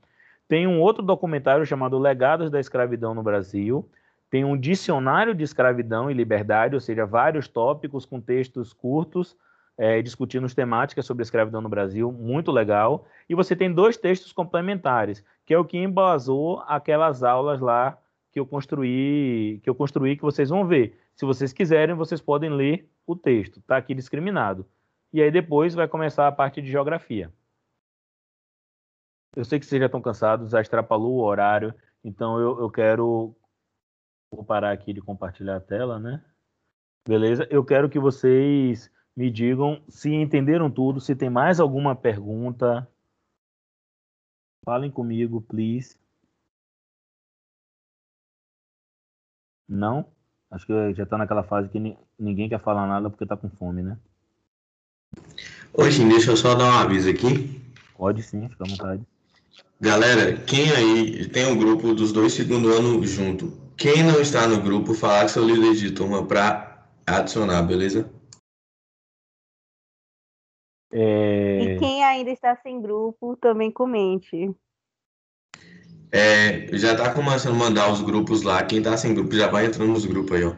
Tem um outro documentário chamado Legados da Escravidão no Brasil. Tem um dicionário de escravidão e liberdade, ou seja, vários tópicos com textos curtos é, discutindo temáticas sobre escravidão no Brasil, muito legal. E você tem dois textos complementares, que é o que embasou aquelas aulas lá que eu construí, que eu construí que vocês vão ver. Se vocês quiserem, vocês podem ler o texto, está aqui discriminado. E aí depois vai começar a parte de geografia. Eu sei que vocês já estão cansados, já extrapolou o horário, então eu, eu quero vou parar aqui de compartilhar a tela, né? Beleza? Eu quero que vocês me digam se entenderam tudo, se tem mais alguma pergunta. Falem comigo, please. Não? Acho que já está naquela fase que ninguém quer falar nada porque está com fome, né? Hoje, deixa eu só dar um aviso aqui. Pode sim, fica à vontade. Galera, quem aí tem o um grupo dos dois segundo ano junto? Quem não está no grupo, falar que seu líder de turma para adicionar, beleza? É... E quem ainda está sem grupo, também comente. É, já está começando a mandar os grupos lá. Quem está sem grupo já vai entrando nos grupos aí, ó.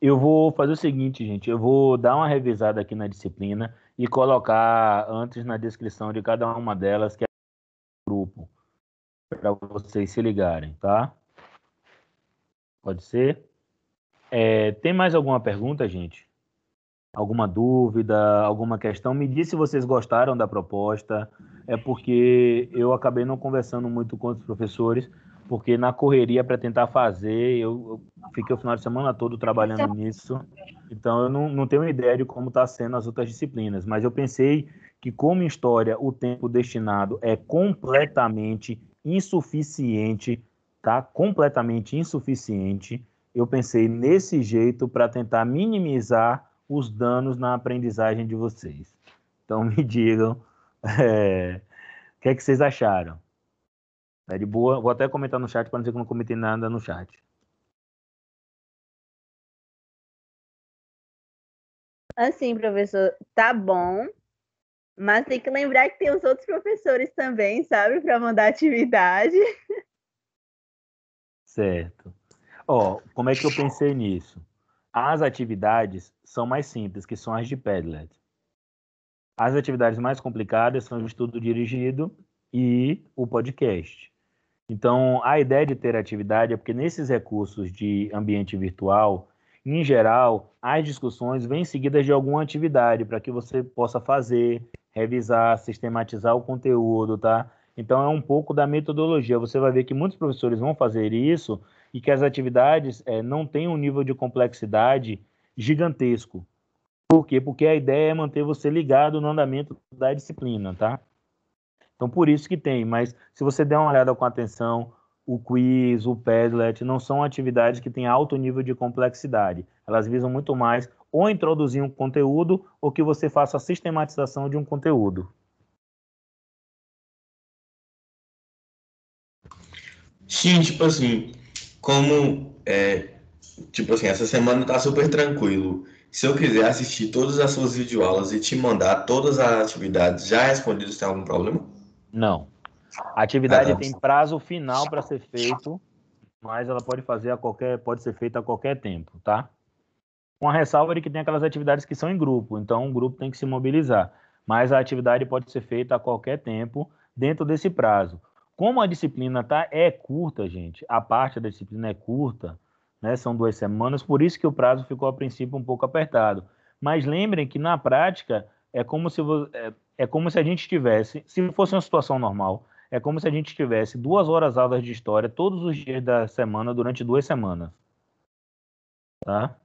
Eu vou fazer o seguinte, gente. Eu vou dar uma revisada aqui na disciplina e colocar antes na descrição de cada uma delas que é o grupo para vocês se ligarem, tá? Pode ser? É, tem mais alguma pergunta, gente? Alguma dúvida, alguma questão, me diz se vocês gostaram da proposta. É porque eu acabei não conversando muito com os professores, porque na correria para tentar fazer, eu, eu, fiquei o final de semana todo trabalhando nisso. Então eu não, não tenho ideia de como está sendo as outras disciplinas, mas eu pensei que como história o tempo destinado é completamente insuficiente, tá? Completamente insuficiente. Eu pensei nesse jeito para tentar minimizar os danos na aprendizagem de vocês. Então me digam é, o que é que vocês acharam. É de boa, vou até comentar no chat para não dizer que não comentei nada no chat. Assim, professor, tá bom, mas tem que lembrar que tem os outros professores também, sabe, para mandar atividade. Certo. Ó, como é que eu pensei nisso? As atividades são mais simples, que são as de Padlet. As atividades mais complicadas são o estudo dirigido e o podcast. Então, a ideia de ter atividade é porque nesses recursos de ambiente virtual, em geral, as discussões vêm seguidas de alguma atividade para que você possa fazer, revisar, sistematizar o conteúdo, tá? Então, é um pouco da metodologia. Você vai ver que muitos professores vão fazer isso e que as atividades é, não têm um nível de complexidade gigantesco. Por quê? Porque a ideia é manter você ligado no andamento da disciplina, tá? Então, por isso que tem. Mas se você der uma olhada com atenção, o quiz, o Padlet, não são atividades que têm alto nível de complexidade. Elas visam muito mais ou introduzir um conteúdo ou que você faça a sistematização de um conteúdo. Sim, tipo assim, como, é, tipo assim, essa semana tá super tranquilo. Se eu quiser assistir todas as suas videoaulas e te mandar todas as atividades já respondidas, tem algum problema? Não. A atividade ah, tem prazo final para ser feito, mas ela pode fazer a qualquer, pode ser feita a qualquer tempo, tá? Com a ressalva de que tem aquelas atividades que são em grupo, então o grupo tem que se mobilizar. Mas a atividade pode ser feita a qualquer tempo dentro desse prazo. Como a disciplina tá, é curta, gente, a parte da disciplina é curta, né, são duas semanas, por isso que o prazo ficou a princípio um pouco apertado. Mas lembrem que na prática é como se, é, é como se a gente tivesse, se fosse uma situação normal, É como se a gente tivesse duas horas aulas de história todos os dias da semana durante duas semanas. Tá?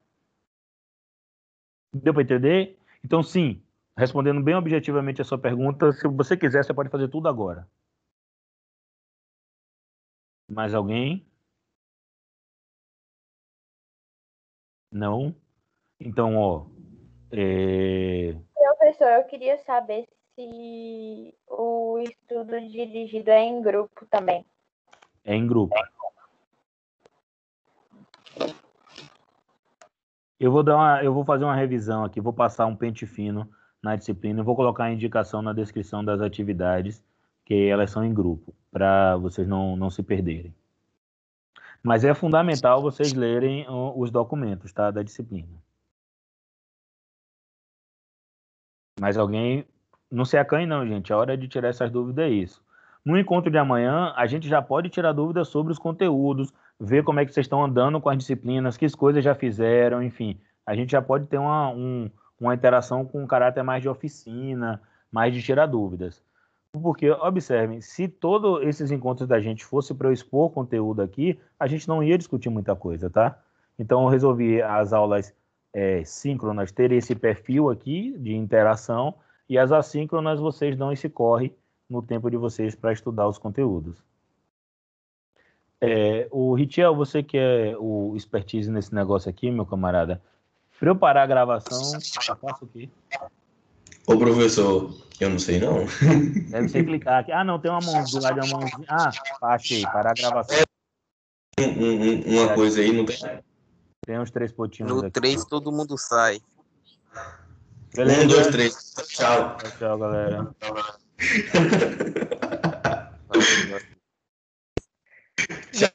Deu para entender? Então, sim, respondendo bem objetivamente a sua pergunta, se você quiser, você pode fazer tudo agora. Mais alguém? Não? Então, ó. É... Professor, eu queria saber se o estudo dirigido é em grupo também. É em grupo. Eu vou dar uma, eu vou fazer uma revisão aqui, vou passar um pente fino na disciplina, vou colocar a indicação na descrição das atividades, que elas são em grupo, para vocês não, não se perderem. Mas é fundamental vocês lerem os documentos, tá, da disciplina. Mais alguém? Não se acanhe não, gente. A hora de tirar essas dúvidas é isso. No encontro de amanhã, a gente já pode tirar dúvidas sobre os conteúdos, ver como é que vocês estão andando com as disciplinas, que coisas já fizeram, enfim. A gente já pode ter uma, um, uma interação com um caráter mais de oficina, mais de tirar dúvidas. Porque, observem, se todos esses encontros da gente fosse para eu expor conteúdo aqui, a gente não ia discutir muita coisa, tá? Então, eu resolvi as aulas é, síncronas ter esse perfil aqui de interação e as assíncronas vocês dão esse corre no tempo de vocês para estudar os conteúdos. É, o Ritiel, você que é o expertise nesse negócio aqui, meu camarada, para eu parar a gravação, eu faço o quê? Ô, professor, eu não sei não. Deve ser clicar aqui. Ah, não, tem uma mão do lado de uma mãozinha. Ah, achei, parar a gravação. Um, um, uma coisa aí, não tem? Tem uns três potinhos No aqui. 3 todo mundo sai. Beleza? Um, dois, três. Tchau. Tchau, galera.